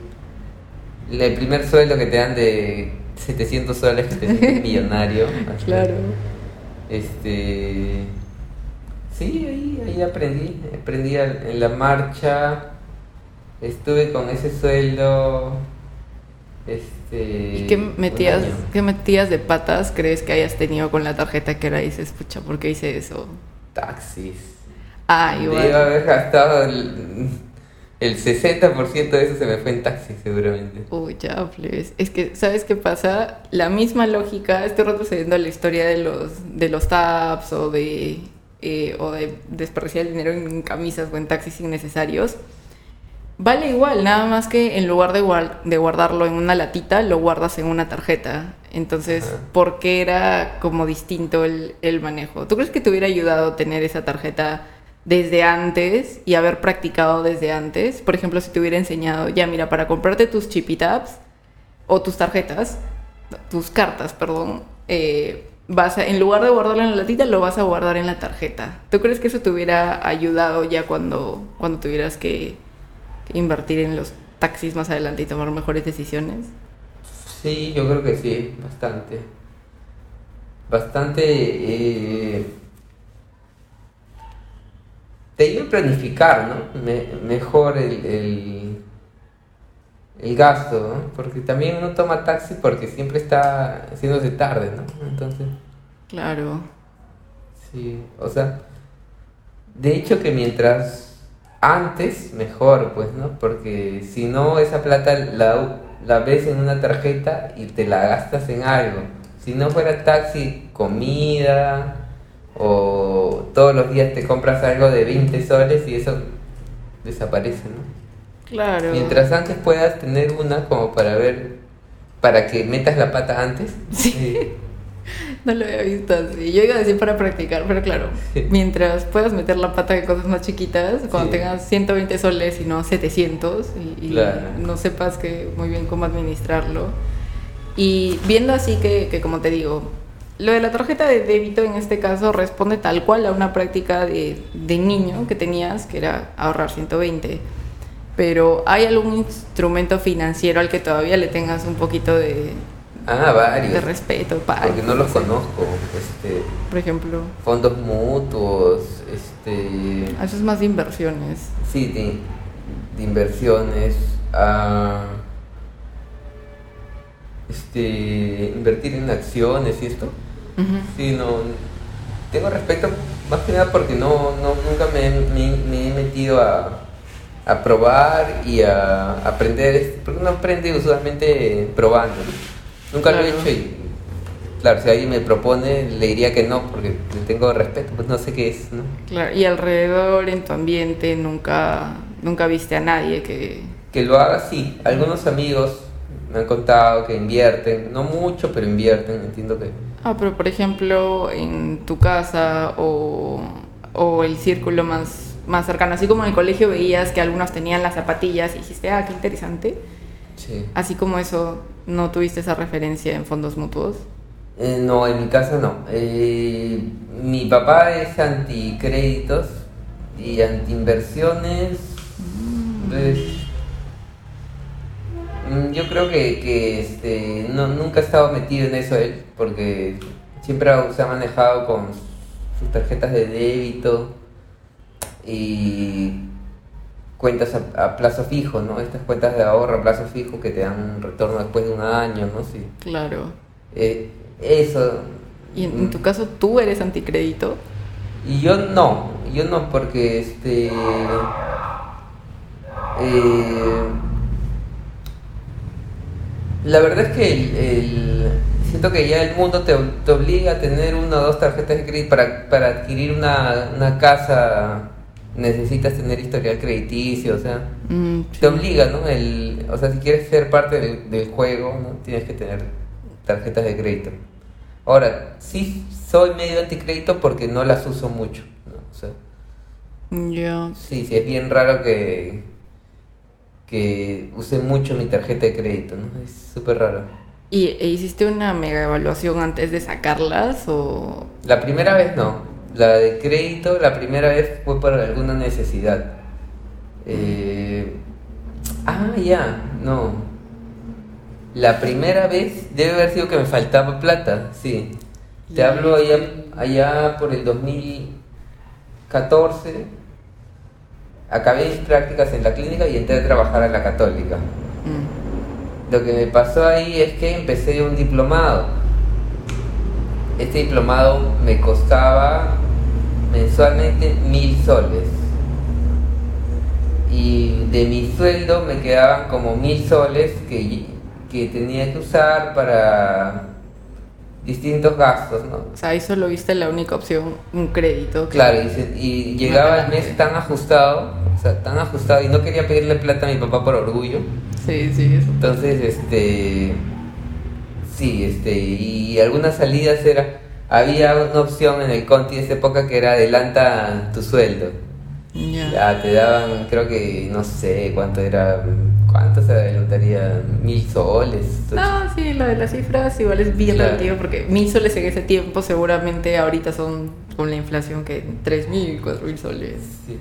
el primer sueldo que te dan de 700 soles que te *laughs* millonario. así. Claro. Este. Sí, ahí, ahí aprendí. Aprendí en la marcha. Estuve con ese sueldo. Este. ¿Y qué metías, qué metías de patas crees que hayas tenido con la tarjeta que era dices, pucha, ¿por qué hice eso? Taxis. Ah, Debo igual. haber gastado el, el 60% de eso se me fue en taxis, seguramente. Uy, ya, plebes. Es que, ¿sabes qué pasa? La misma lógica, estoy retrocediendo a la historia de los, de los taps o de, eh, o de desperdiciar el dinero en camisas o en taxis innecesarios. Vale igual, nada más que en lugar de, guar- de guardarlo en una latita, lo guardas en una tarjeta. Entonces, Ajá. ¿por qué era como distinto el, el manejo? ¿Tú crees que te hubiera ayudado tener esa tarjeta desde antes y haber practicado desde antes. Por ejemplo, si te hubiera enseñado, ya mira, para comprarte tus chipitabs o tus tarjetas, tus cartas, perdón, eh, vas a, en lugar de guardarlo en la latita, lo vas a guardar en la tarjeta. ¿Tú crees que eso te hubiera ayudado ya cuando, cuando tuvieras que, que invertir en los taxis más adelante y tomar mejores decisiones? Sí, yo creo que sí, bastante. Bastante... Eh, te ayuda a planificar, ¿no? Me- mejor el, el, el gasto, ¿no? Porque también uno toma taxi porque siempre está haciéndose tarde, ¿no? Entonces, Claro. sí, o sea, de hecho que mientras antes, mejor, pues, ¿no? Porque si no, esa plata la, la ves en una tarjeta y te la gastas en algo. Si no fuera taxi, comida, o todos los días te compras algo de 20 soles y eso desaparece, ¿no? Claro. Mientras antes puedas tener una como para ver, para que metas la pata antes. Sí. *laughs* No lo había visto así. Yo iba a decir para practicar, pero claro, Sí. mientras puedas meter la pata de cosas más chiquitas, cuando Sí. tengas 120 soles y no 700, y, y Claro. no sepas que muy bien cómo administrarlo. Y viendo así que, que, como te digo, lo de la tarjeta de débito en este caso responde tal cual a una práctica de, de niño que tenías, que era ahorrar 120. Pero ¿hay algún instrumento financiero al que todavía le tengas un poquito de, Ah, varios. de respeto? pa- Porque no los conozco. Este, Por ejemplo, fondos mutuos, este, eso es más de inversiones. sí, de, de inversiones, ah, este, invertir en acciones y esto. Ujú. Sí, no, tengo respeto más que nada porque no, no nunca me, he- me- me he metido a, a probar y a aprender, porque uno aprende usualmente probando. Nunca lo he Claro. hecho y claro, si alguien me propone le diría que no porque le tengo respeto, pues no sé qué es, ¿no? Claro, y alrededor, en tu ambiente, nunca, nunca viste a nadie que... Que lo haga, sí. Algunos amigos me han contado que invierten, no mucho, pero invierten, entiendo que... Ah, pero por ejemplo, en tu casa o, o el círculo más, más cercano, así como en el colegio veías que algunos tenían las zapatillas y dijiste, ah, qué interesante. Sí. Así como eso, ¿no tuviste esa referencia en fondos mutuos? Eh, no, en mi casa no. Eh, mi papá es anticréditos y antiinversiones. Mm, yo creo que, que, este, no, nunca ha estado metido en eso él, porque siempre se ha manejado con sus tarjetas de débito y cuentas a, a plazo fijo, ¿no? Estas cuentas de ahorro a plazo fijo que te dan un retorno después de un año, ¿no? Sí. Claro. Eh, eso. Y en, en tu caso, ¿tú eres anticrédito? Y yo no, yo no, porque este. eh, la verdad es que el, el- siento que ya el mundo te, te obliga a tener una o dos tarjetas de crédito para, para adquirir una, una casa. Necesitas tener historial crediticio, o sea, Mm, te obliga, ¿no? El, o sea, si quieres ser parte del, del juego, ¿no? Tienes que tener tarjetas de crédito. Ahora, sí soy medio anticrédito porque no las uso mucho, ¿no? O sea, Ya. sí, sí, es bien raro que, que use mucho mi tarjeta de crédito, ¿no? Es súper raro. ¿Y e hiciste una mega evaluación antes de sacarlas o...? La primera vez no. La de crédito, la primera vez fue por alguna necesidad. Eh, ah, ya, no. La primera vez debe haber sido que me faltaba plata, sí. Te hablo allá, allá por el 2014. Acabé mis prácticas en la clínica y entré a trabajar a la católica. Mm, Lo que me pasó ahí es que empecé un diplomado. Este diplomado me costaba mensualmente mil soles. Y de mi sueldo me quedaban como mil soles que, que tenía que usar para distintos gastos, ¿no? O sea, ahí solo viste la única opción, un crédito. Claro, y, se- y llegaba el mes tan ajustado, o sea, tan ajustado, y no quería pedirle plata a mi papá por orgullo. Sí, sí, eso. Entonces, este. Sí, este. Y algunas salidas era. Había una opción en el Conti de esa época que era adelanta tu sueldo. Ya. Ya te daban, creo que, no sé cuánto era, cuánto se adelantaría, mil soles. No, sí, lo de las cifras igual es bien Claro. relativo porque mil soles en ese tiempo seguramente ahorita son con la inflación que tres mil, cuatro mil soles. Sí.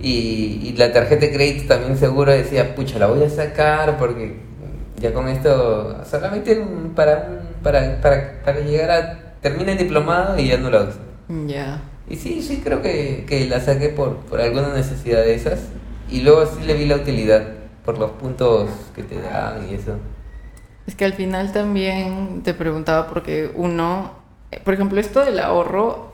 Y, y la tarjeta de crédito también seguro decía, pucha, la voy a sacar porque ya con esto solamente para, para, para, para llegar a... Termina el diplomado y ya no la uso. Ya. Y sí, sí, creo que, que la saqué por, por alguna necesidad de esas. Y luego sí le vi la utilidad por los puntos que te dan y eso. Es que al final también te preguntaba porque uno, por ejemplo, esto del ahorro,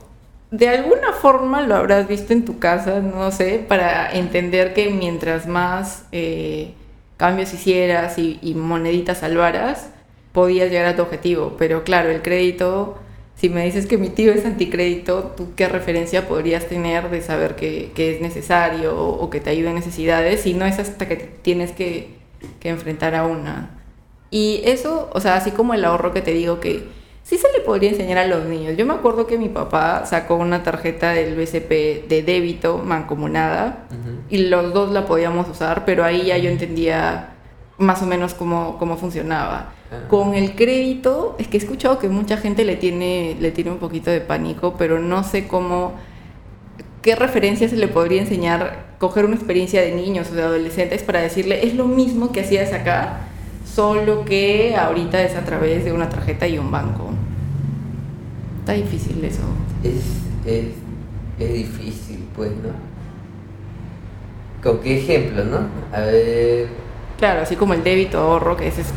de alguna forma lo habrás visto en tu casa, no sé, para entender que mientras más eh, cambios hicieras y, y moneditas salvaras, podías llegar a tu objetivo. Pero claro, el crédito, si me dices que mi tío es anticrédito, ¿tú qué referencia podrías tener de saber que, que es necesario o, o que te ayuda en necesidades? Si no es hasta que tienes que, que enfrentar a una. Y eso, o sea, así como el ahorro que te digo que sí se le podría enseñar a los niños. Yo me acuerdo que mi papá sacó una tarjeta del BCP de débito mancomunada y los dos la podíamos usar, pero ahí ya yo entendía más o menos cómo, cómo funcionaba. Ah. Con el crédito, es que he escuchado que mucha gente le tiene, le tiene un poquito de pánico, pero no sé cómo, qué referencias se le podría enseñar, coger una experiencia de niños o de adolescentes para decirle, es lo mismo que hacías acá, solo que ahorita es a través de una tarjeta y un banco. Está difícil eso. Es, es, es difícil, pues, ¿no? ¿Con qué ejemplo, no? A ver... Claro, así como el débito ahorro, que ese es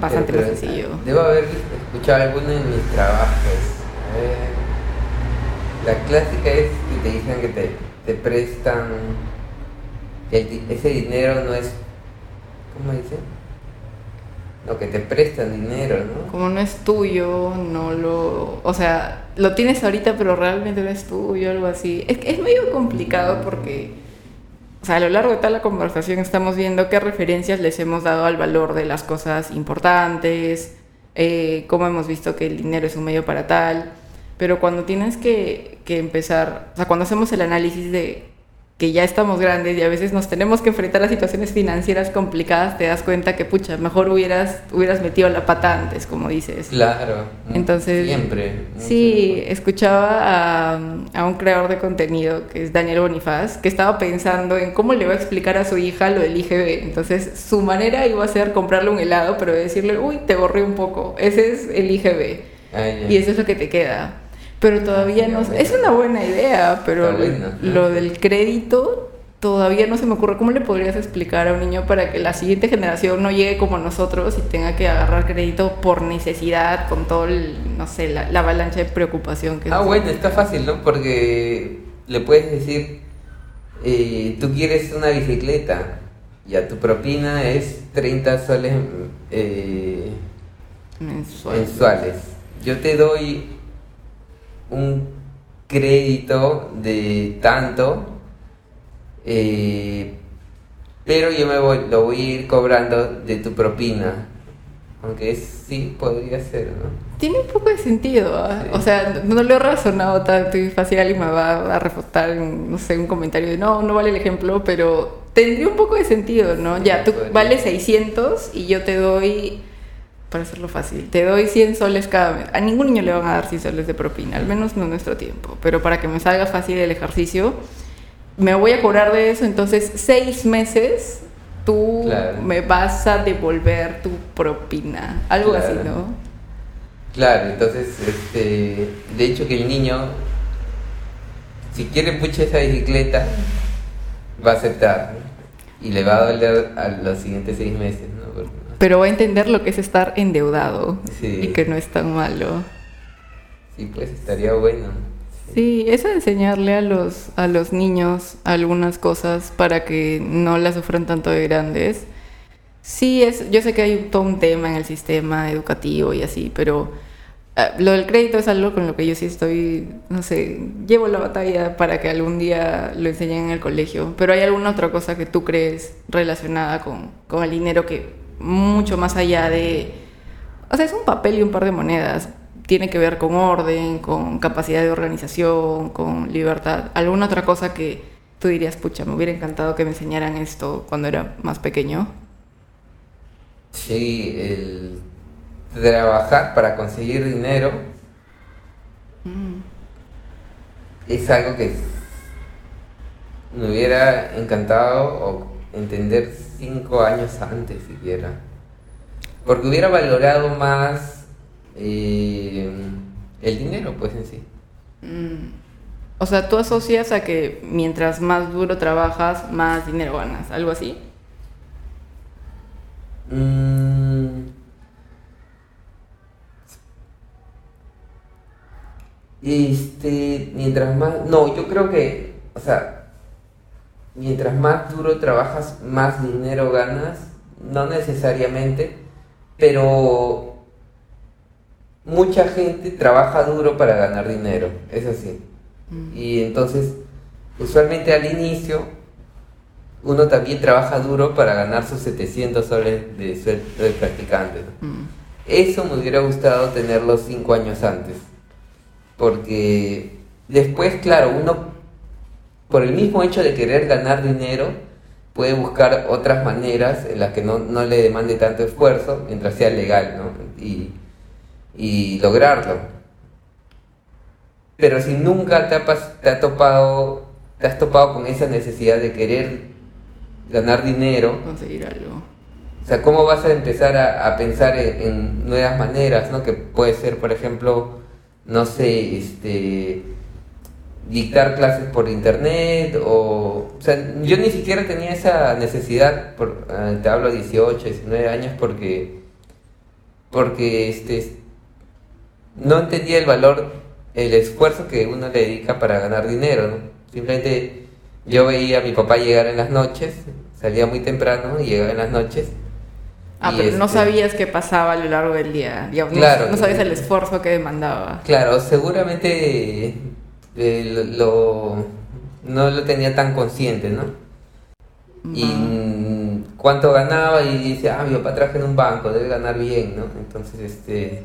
bastante pero- más sencillo. Debo haber escuchado alguno en mis trabajos. La clásica es que te dicen que te, te prestan... que el di- ese dinero no es... ¿Cómo dice? No, que te prestan dinero, ¿no? Como no es tuyo, no lo... O sea, lo tienes ahorita, pero realmente no es tuyo, algo así. Es, es medio complicado porque... O sea, a lo largo de toda la conversación estamos viendo qué referencias les hemos dado al valor de las cosas importantes, eh, cómo hemos visto que el dinero es un medio para tal, pero cuando tienes que, que empezar, o sea, cuando hacemos el análisis de que ya estamos grandes y a veces nos tenemos que enfrentar a situaciones financieras complicadas, te das cuenta que, pucha, mejor hubieras, hubieras metido la pata antes, como dices. Claro. Entonces, Siempre. Sí, escuchaba a, a un creador de contenido que es Daniel Bonifaz, que estaba pensando en cómo le va a explicar a su hija lo del IGB. Entonces, su manera iba a ser comprarle un helado, pero decirle, uy, te borré un poco. Ese es el IGB. Ah. Y eso es lo que te queda. Pero todavía no... Es una buena idea, pero lo del crédito todavía no se me ocurre. ¿Cómo le podrías explicar a un niño para que la siguiente generación no llegue como nosotros y tenga que agarrar crédito por necesidad, con todo, el, no sé, la, la avalancha de preocupación que Ah, bueno, está fácil, ¿no? Porque le puedes decir, eh, tú quieres una bicicleta, ya tu propina es 30 soles eh, mensual. mensuales. Yo te doy un crédito de tanto, eh, pero yo me voy, lo voy a ir cobrando de tu propina. Aunque sí podría ser, ¿no? Tiene un poco de sentido, ¿ah? Sí. o sea, no lo he razonado tanto y fácil alguien me va a refutar, en, no sé, un comentario de no, no vale el ejemplo, pero tendría un poco de sentido, ¿no? Sí, Ya, tú vales 600 y yo te doy, para hacerlo fácil, te doy 100 soles cada mes. A ningún niño le van a dar 100 soles de propina, al menos no en nuestro tiempo, pero para que me salga fácil el ejercicio, me voy a cobrar de eso, entonces seis meses tú Claro. me vas a devolver tu propina, algo así, Claro. ¿no? Claro, entonces, este, de hecho que el niño, si quiere mucho esa bicicleta, va a aceptar y le va a doler a los siguientes seis meses, Pero va a entender lo que es estar endeudado Sí. y que no es tan malo. sí, pues estaría bueno. Sí, eso de enseñarle a los, a los niños algunas cosas para que no las sufran tanto de grandes. Sí, es, yo sé que hay todo un tema en el sistema educativo y así, pero ah, lo del crédito es algo con lo que yo sí estoy, no sé, llevo la batalla para que algún día lo enseñen en el colegio. Pero hay alguna otra cosa que tú crees relacionada con, con el dinero que mucho más allá de... O sea, es un papel y un par de monedas. Tiene que ver con orden, con capacidad de organización, con libertad. ¿Alguna otra cosa que, tú dirías, pucha, me hubiera encantado que me enseñaran esto cuando era más pequeño? Sí, el trabajar para conseguir dinero Mm. es algo que me hubiera encantado o entender cinco años antes siquiera. Porque hubiera valorado más eh, el dinero, pues en sí. Mm. O sea, tú asocias a que mientras más duro trabajas, más dinero ganas, algo así. Mm. Este, mientras más, no, yo creo que, o sea, mientras más duro trabajas, más dinero ganas, no necesariamente, pero mucha gente trabaja duro para ganar dinero, es así. Mm. Y entonces, usualmente al inicio, uno también trabaja duro para ganar sus 700 soles de sueldo de practicante. ¿no? Mm. Eso me hubiera gustado tenerlo cinco años antes. Porque después, claro, uno, por el mismo hecho de querer ganar dinero, puede buscar otras maneras en las que no, no le demande tanto esfuerzo, mientras sea legal, ¿no? Y, y lograrlo. Pero si nunca te, ha pas- te ha topado, te has topado con esa necesidad de querer ganar dinero, Conseguir algo. o sea, ¿cómo vas a empezar a, a pensar en, en nuevas maneras, ¿no? Que puede ser, por ejemplo, no sé, este, dictar clases por internet o... O sea, yo ni siquiera tenía esa necesidad, por, eh, te hablo de 18, 19 años, porque, porque este, no entendía el valor, el esfuerzo que uno le dedica para ganar dinero, ¿no? Simplemente yo veía a mi papá llegar en las noches, salía muy temprano y llegaba en las noches. Ah, pero no este, sabías qué pasaba a lo largo del día. digamos, no- Claro. no, sabías el esfuerzo que demandaba. Claro, seguramente eh, lo, no lo tenía tan consciente, ¿no? Y mm, cuánto ganaba y dice, ah, mi papá trabaja en un banco, debe ganar bien, ¿no? Entonces, este...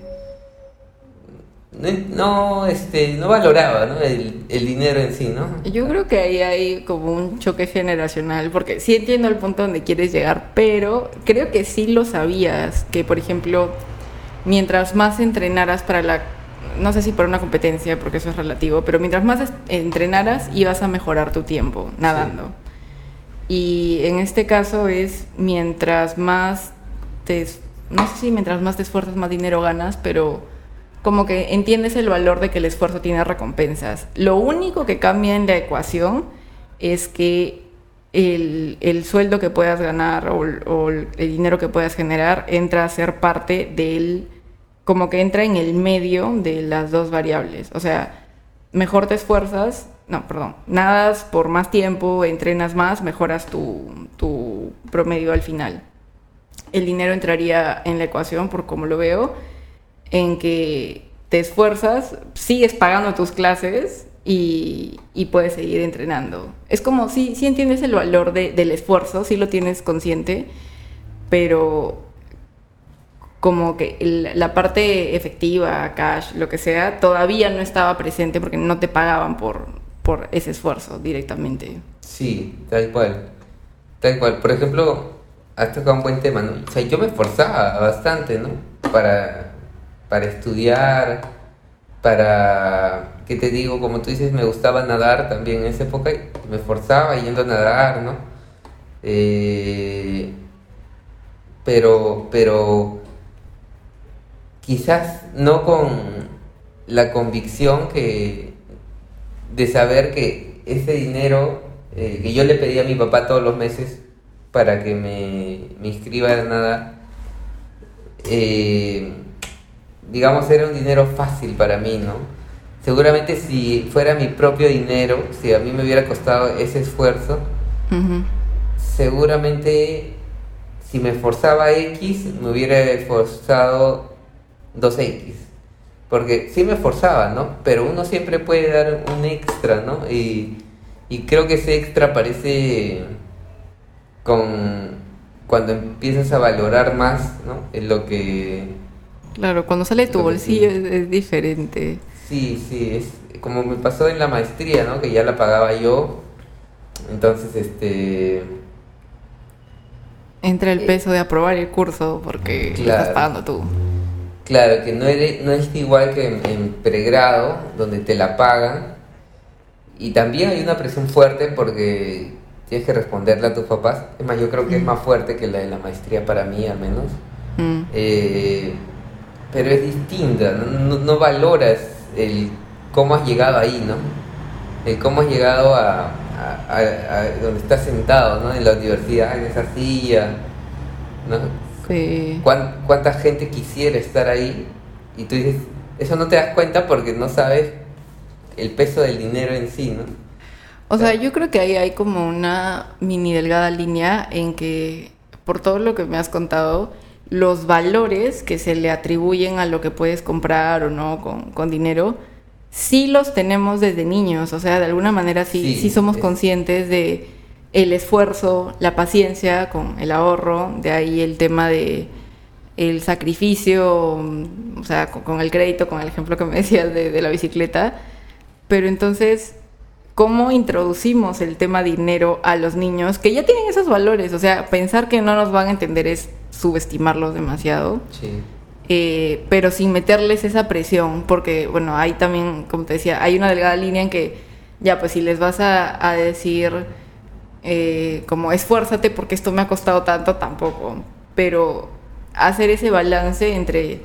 No, no, este, no valoraba ¿no? El, el dinero en sí, ¿no? Yo creo que ahí hay como un choque generacional, porque sí entiendo el punto donde quieres llegar, pero creo que sí lo sabías, que por ejemplo, mientras más entrenaras para la, no sé si para una competencia, porque eso es relativo, pero mientras más entrenaras ibas a mejorar tu tiempo nadando. Y en este caso es mientras más te, no sé si mientras más te esfuerzas más dinero ganas, pero como que entiendes el valor de que el esfuerzo tiene recompensas. Lo único que cambia en la ecuación es que el, el sueldo que puedas ganar o el dinero que puedas generar entra a ser parte del, como que entra en el medio de las dos variables. O sea, mejor te esfuerzas, no, perdón, nadas por más tiempo, entrenas más, mejoras tu, tu promedio al final. El dinero entraría en la ecuación, por como lo veo, en que te esfuerzas, sigues pagando tus clases y, y puedes seguir entrenando. Es como, sí, sí entiendes el valor de- del esfuerzo, sí lo tienes consciente, pero como que la parte efectiva, cash, lo que sea, todavía no estaba presente porque no te pagaban por, por ese esfuerzo directamente. Sí, tal cual. Tal cual. Por ejemplo, has tocado un buen tema, ¿no? O sea, yo me esforzaba bastante, ¿no? Para, para estudiar, para, ¿qué te digo? Como tú dices, me gustaba nadar también en esa época. Me esforzaba yendo a nadar, ¿no? Eh, pero, pero quizás no con la convicción que de saber que ese dinero eh, que yo le pedía a mi papá todos los meses para que me, me inscriba a nada, eh, digamos, era un dinero fácil para mí, ¿no? Seguramente si fuera mi propio dinero, si a mí me hubiera costado ese esfuerzo, seguramente si me esforzaba X, me hubiera esforzado 2X. Porque sí me esforzaba, ¿no? Pero uno siempre puede dar un extra, ¿no? Y, y creo que ese extra aparece con cuando empiezas a valorar más, ¿no? En lo que... Claro, cuando sale de tu bolsillo sí. es, es diferente. Sí, sí, es como me pasó en la maestría, ¿no? Que ya la pagaba yo. Entonces, este... Entra el eh, peso de aprobar el curso porque lo estás pagando tú. Claro, que no, no es igual que en, pregrado, donde te la pagan. Y también hay una presión fuerte porque tienes que responderle a tus papás. Es más, yo creo que es mm. más fuerte que la de la maestría para mí, al menos. Mm. Eh, pero es distinta, no, valoras el cómo has llegado ahí, ¿no? El cómo has llegado a, donde estás sentado, ¿no? En la universidad, en esa silla, ¿no? Sí. ¿Cuánta gente quisiera estar ahí? Y tú dices, eso no te das cuenta porque no sabes el peso del dinero en sí, ¿no? O sea, yo creo que ahí hay como una mini delgada línea en que, por todo lo que me has contado, los valores que se le atribuyen a lo que puedes comprar o no con, dinero, sí los tenemos desde niños. O sea, de alguna manera sí, sí, somos conscientes de el esfuerzo, la paciencia con el ahorro, de ahí el tema de el sacrificio, o sea, con, el crédito, con el ejemplo que me decías de, de la bicicleta. Pero entonces cómo introducimos el tema dinero a los niños que ya tienen esos valores. O sea, pensar que no nos van a entender es subestimarlos demasiado. Sí. Eh, pero sin meterles esa presión, porque, bueno, hay también, como te decía, hay una delgada línea en que, ya, pues si les vas a, decir, eh, como, esfuérzate porque esto me ha costado tanto, tampoco. Pero hacer ese balance entre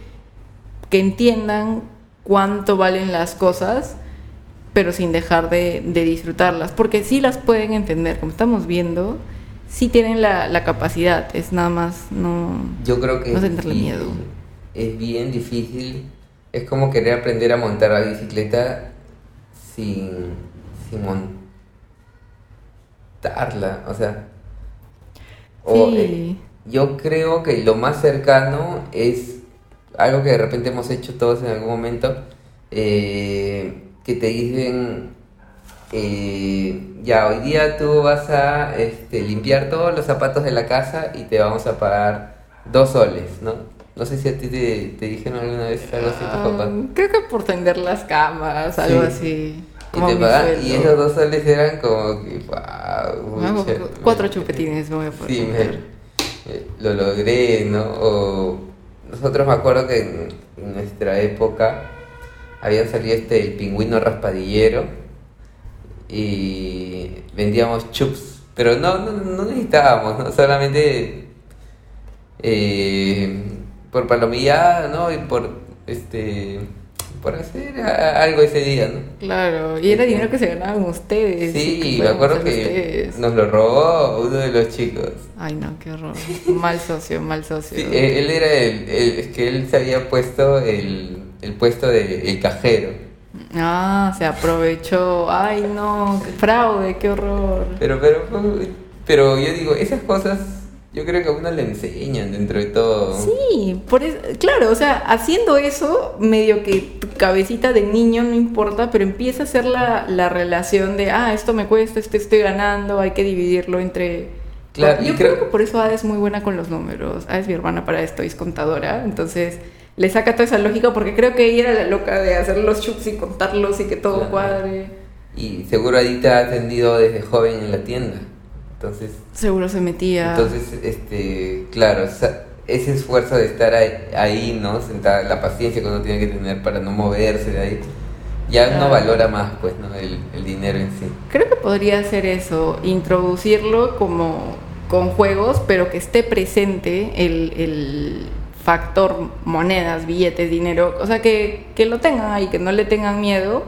que entiendan cuánto valen las cosas, pero sin dejar de, de disfrutarlas, porque sí las pueden entender, como estamos viendo sí tienen la, la capacidad, es nada más no, Yo creo que no sentirle miedo. Es bien difícil, es como querer aprender a montar la bicicleta sin, sin montarla, o sea... Eh, yo creo que lo más cercano es algo que de repente hemos hecho todos en algún momento, eh, que te dicen, eh, ya, hoy día tú vas a este, limpiar todos los zapatos de la casa y te vamos a pagar dos soles, ¿no? No sé si a ti te, dijeron alguna vez algo así tu ah, papá. Creo que por tender las camas, algo así. Y, te pagan, y esos dos soles eran como que, wow, cuatro chupetines me voy a poder. Sí, eh, lo logré, ¿no? O nosotros me acuerdo que en, en nuestra época había salido este el pingüino raspadillero y vendíamos chups, pero no, no, necesitábamos, ¿no? solamente eh, por palomilla ¿no? Y por este por hacer algo ese día, ¿no? Claro, y era dinero que se ganaban ustedes. Sí, me acuerdo que nos lo robó uno de los chicos. Ay, no, qué horror. mal socio, mal socio. Sí, él era el, el, es que él se había puesto el, el puesto de el cajero. Ah, se aprovechó. Ay, no, qué fraude, qué horror. Pero, pero, pero yo digo, esas cosas yo creo que a uno le enseñan dentro de todo. Sí, por claro, o sea, haciendo eso, medio que tu cabecita de niño no importa, pero empieza a ser la, la relación de, ah, esto me cuesta, esto estoy ganando, hay que dividirlo entre... Claro, yo creo... que por eso Ada es muy buena con los números. Ada es mi hermana para esto, es contadora, entonces le saca toda esa lógica porque creo que ella era la loca de hacer los chups y contarlos y que todo cuadre. Y seguro te ha atendido desde joven en la tienda. Entonces. Seguro se metía. Entonces, este, claro, ese esfuerzo de estar ahí, ¿no? Sentada, la paciencia que uno tiene que tener para no moverse de ahí. Ya uno valora más, pues, ¿no? El, el dinero en sí. Creo que podría ser eso, introducirlo como con juegos, pero que esté presente el, el factor monedas, billetes, dinero, o sea, que, que lo tengan ahí, que no le tengan miedo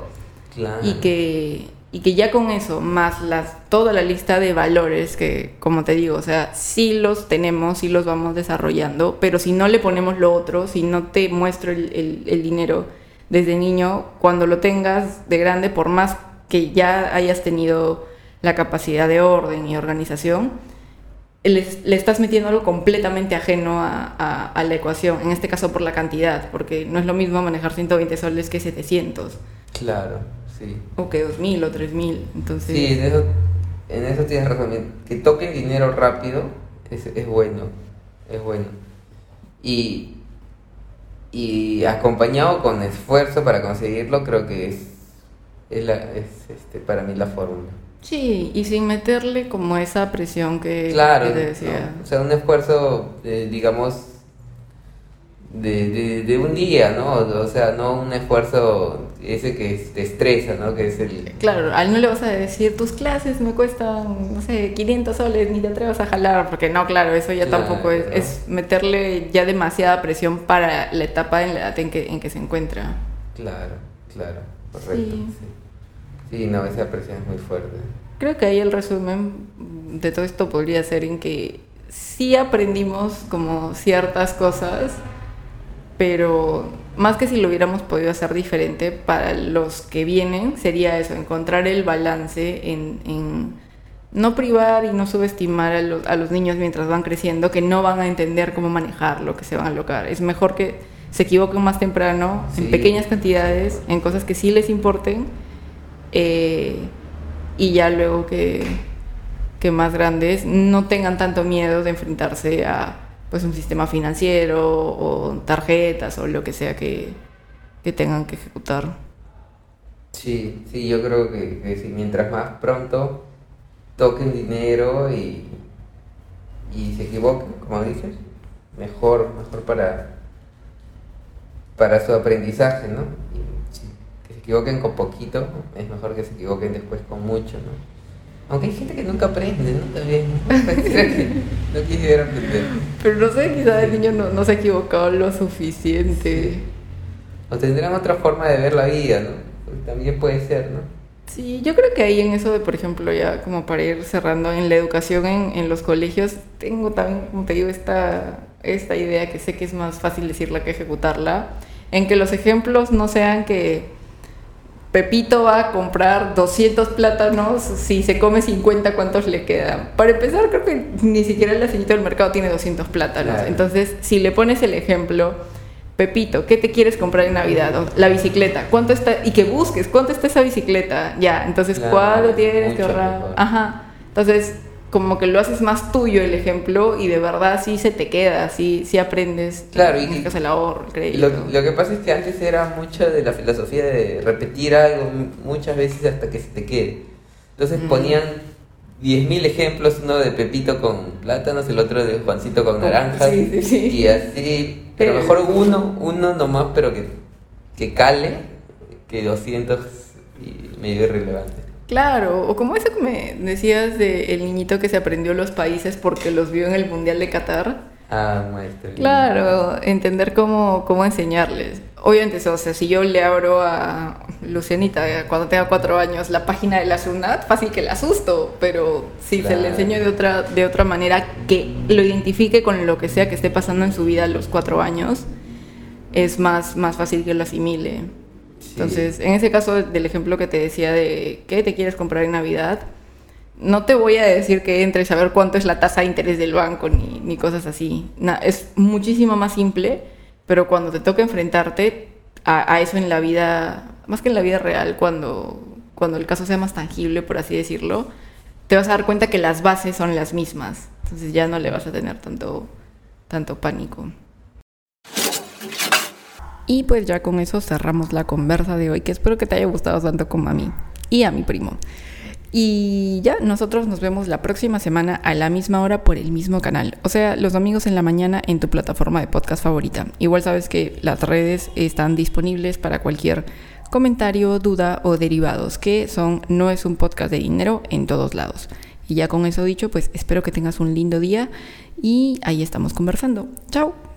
y, que, y que ya con eso, más las, toda la lista de valores que, como te digo, o sea, sí los tenemos, sí los vamos desarrollando, pero si no le ponemos lo otro, si no te muestro el, el dinero desde niño, cuando lo tengas de grande, por más que ya hayas tenido la capacidad de orden y organización, le, estás metiendo algo completamente ajeno a, la ecuación, en este caso por la cantidad, porque no es lo mismo manejar 120 soles que 700. Claro, sí. O que 2000 o 3000, entonces... Sí, en eso, en eso tienes razón. Que toque dinero rápido es, es bueno, es bueno. Y, y acompañado con esfuerzo para conseguirlo, creo que es, es, la, es este, para mí la fórmula. Sí, y sin meterle como esa presión que, Claro, que te decía. ¿no? o sea, un esfuerzo, eh, digamos, de, de, de un día, ¿no? O sea, no un esfuerzo ese que te estresa, ¿no? Que es el... Claro, a él no le vas a decir, tus clases me cuestan, no sé, 500 soles, ni te atrevas a jalar, porque no, claro, eso ya Claro, tampoco es, es meterle ya demasiada presión para la etapa en la edad en que, en que se encuentra. Claro, claro, correcto. Sí. Sí. sí, no, esa presión es muy fuerte. Creo que ahí el resumen de todo esto podría ser en que sí aprendimos como ciertas cosas, pero más que si lo hubiéramos podido hacer diferente, para los que vienen sería eso, encontrar el balance en, en no privar y no subestimar a los, a los niños mientras van creciendo, que no van a entender cómo manejarlo, que se van a alocar. Es mejor que se equivoquen más temprano, Sí. en pequeñas cantidades, en cosas que sí les importen, eh, y ya luego que, que más grandes no tengan tanto miedo de enfrentarse a pues un sistema financiero o tarjetas o lo que sea que, que tengan que ejecutar. Sí, sí, yo creo que, que sí, mientras más pronto toquen dinero y, y se equivoquen, como dices, mejor, mejor para, para su aprendizaje, ¿no? Que se equivoquen con poquito, es mejor que se equivoquen después con mucho, ¿no? Aunque hay gente que nunca aprende, ¿no? También, Pareciera *laughs* que no quisiera aprender. Pero no sé, quizás el niño no, no se ha equivocado lo suficiente. O tendrán otra forma de ver la vida, ¿no? Porque también puede ser, ¿no? Sí, yo creo que ahí en eso de, por ejemplo, ya como para ir cerrando en la educación en, en los colegios, tengo también, como te digo, esta, esta idea que sé que es más fácil decirla que ejecutarla, en que los ejemplos no sean que Pepito va a comprar 200 plátanos, si se come 50, ¿cuántos le quedan? Para empezar, creo que ni siquiera el señorita del mercado tiene 200 plátanos. Claro. Entonces, si le pones el ejemplo, Pepito, ¿qué te quieres comprar en Navidad? La bicicleta, ¿cuánto está? Y que busques, ¿cuánto está esa bicicleta? Ya, entonces, Claro, ¿cuánto tienes que ahorrar? Ajá. Entonces, como que lo haces más tuyo el ejemplo y de verdad sí se te queda, sí, sí aprendes. Claro, y- buscas el ahorro, el Y crédito. Lo, lo que pasa es que antes era mucho de la filosofía de repetir algo muchas veces hasta que se te quede. Entonces Ujú. ponían 10.000 ejemplos, uno de Pepito con plátanos, el otro de Juancito con naranjas. sí, sí, sí. Y así, pero Eh. mejor uno, uno nomás, pero que, que cale, que 200 y medio irrelevante. Claro, o como eso que me decías de el niñito que se aprendió los países porque los vio en el Mundial de Qatar. Ah, maestro. Claro, entender cómo, cómo enseñarles. Obviamente, o sea, si yo le abro a Lucianita eh, cuando tenga cuatro años la página de la SUNAT, fácil que la asusto, pero si se le enseño de otra, de otra manera que lo identifique con lo que sea que esté pasando en su vida a los cuatro años, es más, más fácil que lo asimile. Entonces, en ese caso del ejemplo que te decía de qué te quieres comprar en Navidad, no te voy a decir que entres a ver cuánto es la tasa de interés del banco ni, ni cosas así. Es muchísimo más simple, pero cuando te toca enfrentarte a, a eso en la vida, más que en la vida real, cuando, cuando el caso sea más tangible, por así decirlo, te vas a dar cuenta que las bases son las mismas. Entonces ya no le vas a tener tanto, tanto pánico. Y pues ya con eso cerramos la conversa de hoy, que espero que te haya gustado tanto como a mí y a mi primo. Y ya, nosotros nos vemos la próxima semana a la misma hora por el mismo canal. O sea, los domingos en la mañana en tu plataforma de podcast favorita. Igual sabes que las redes están disponibles para cualquier comentario, duda o derivados, que son No es un podcast de dinero en todos lados. Y ya con eso dicho, pues espero que tengas un lindo día y ahí estamos conversando. Chao.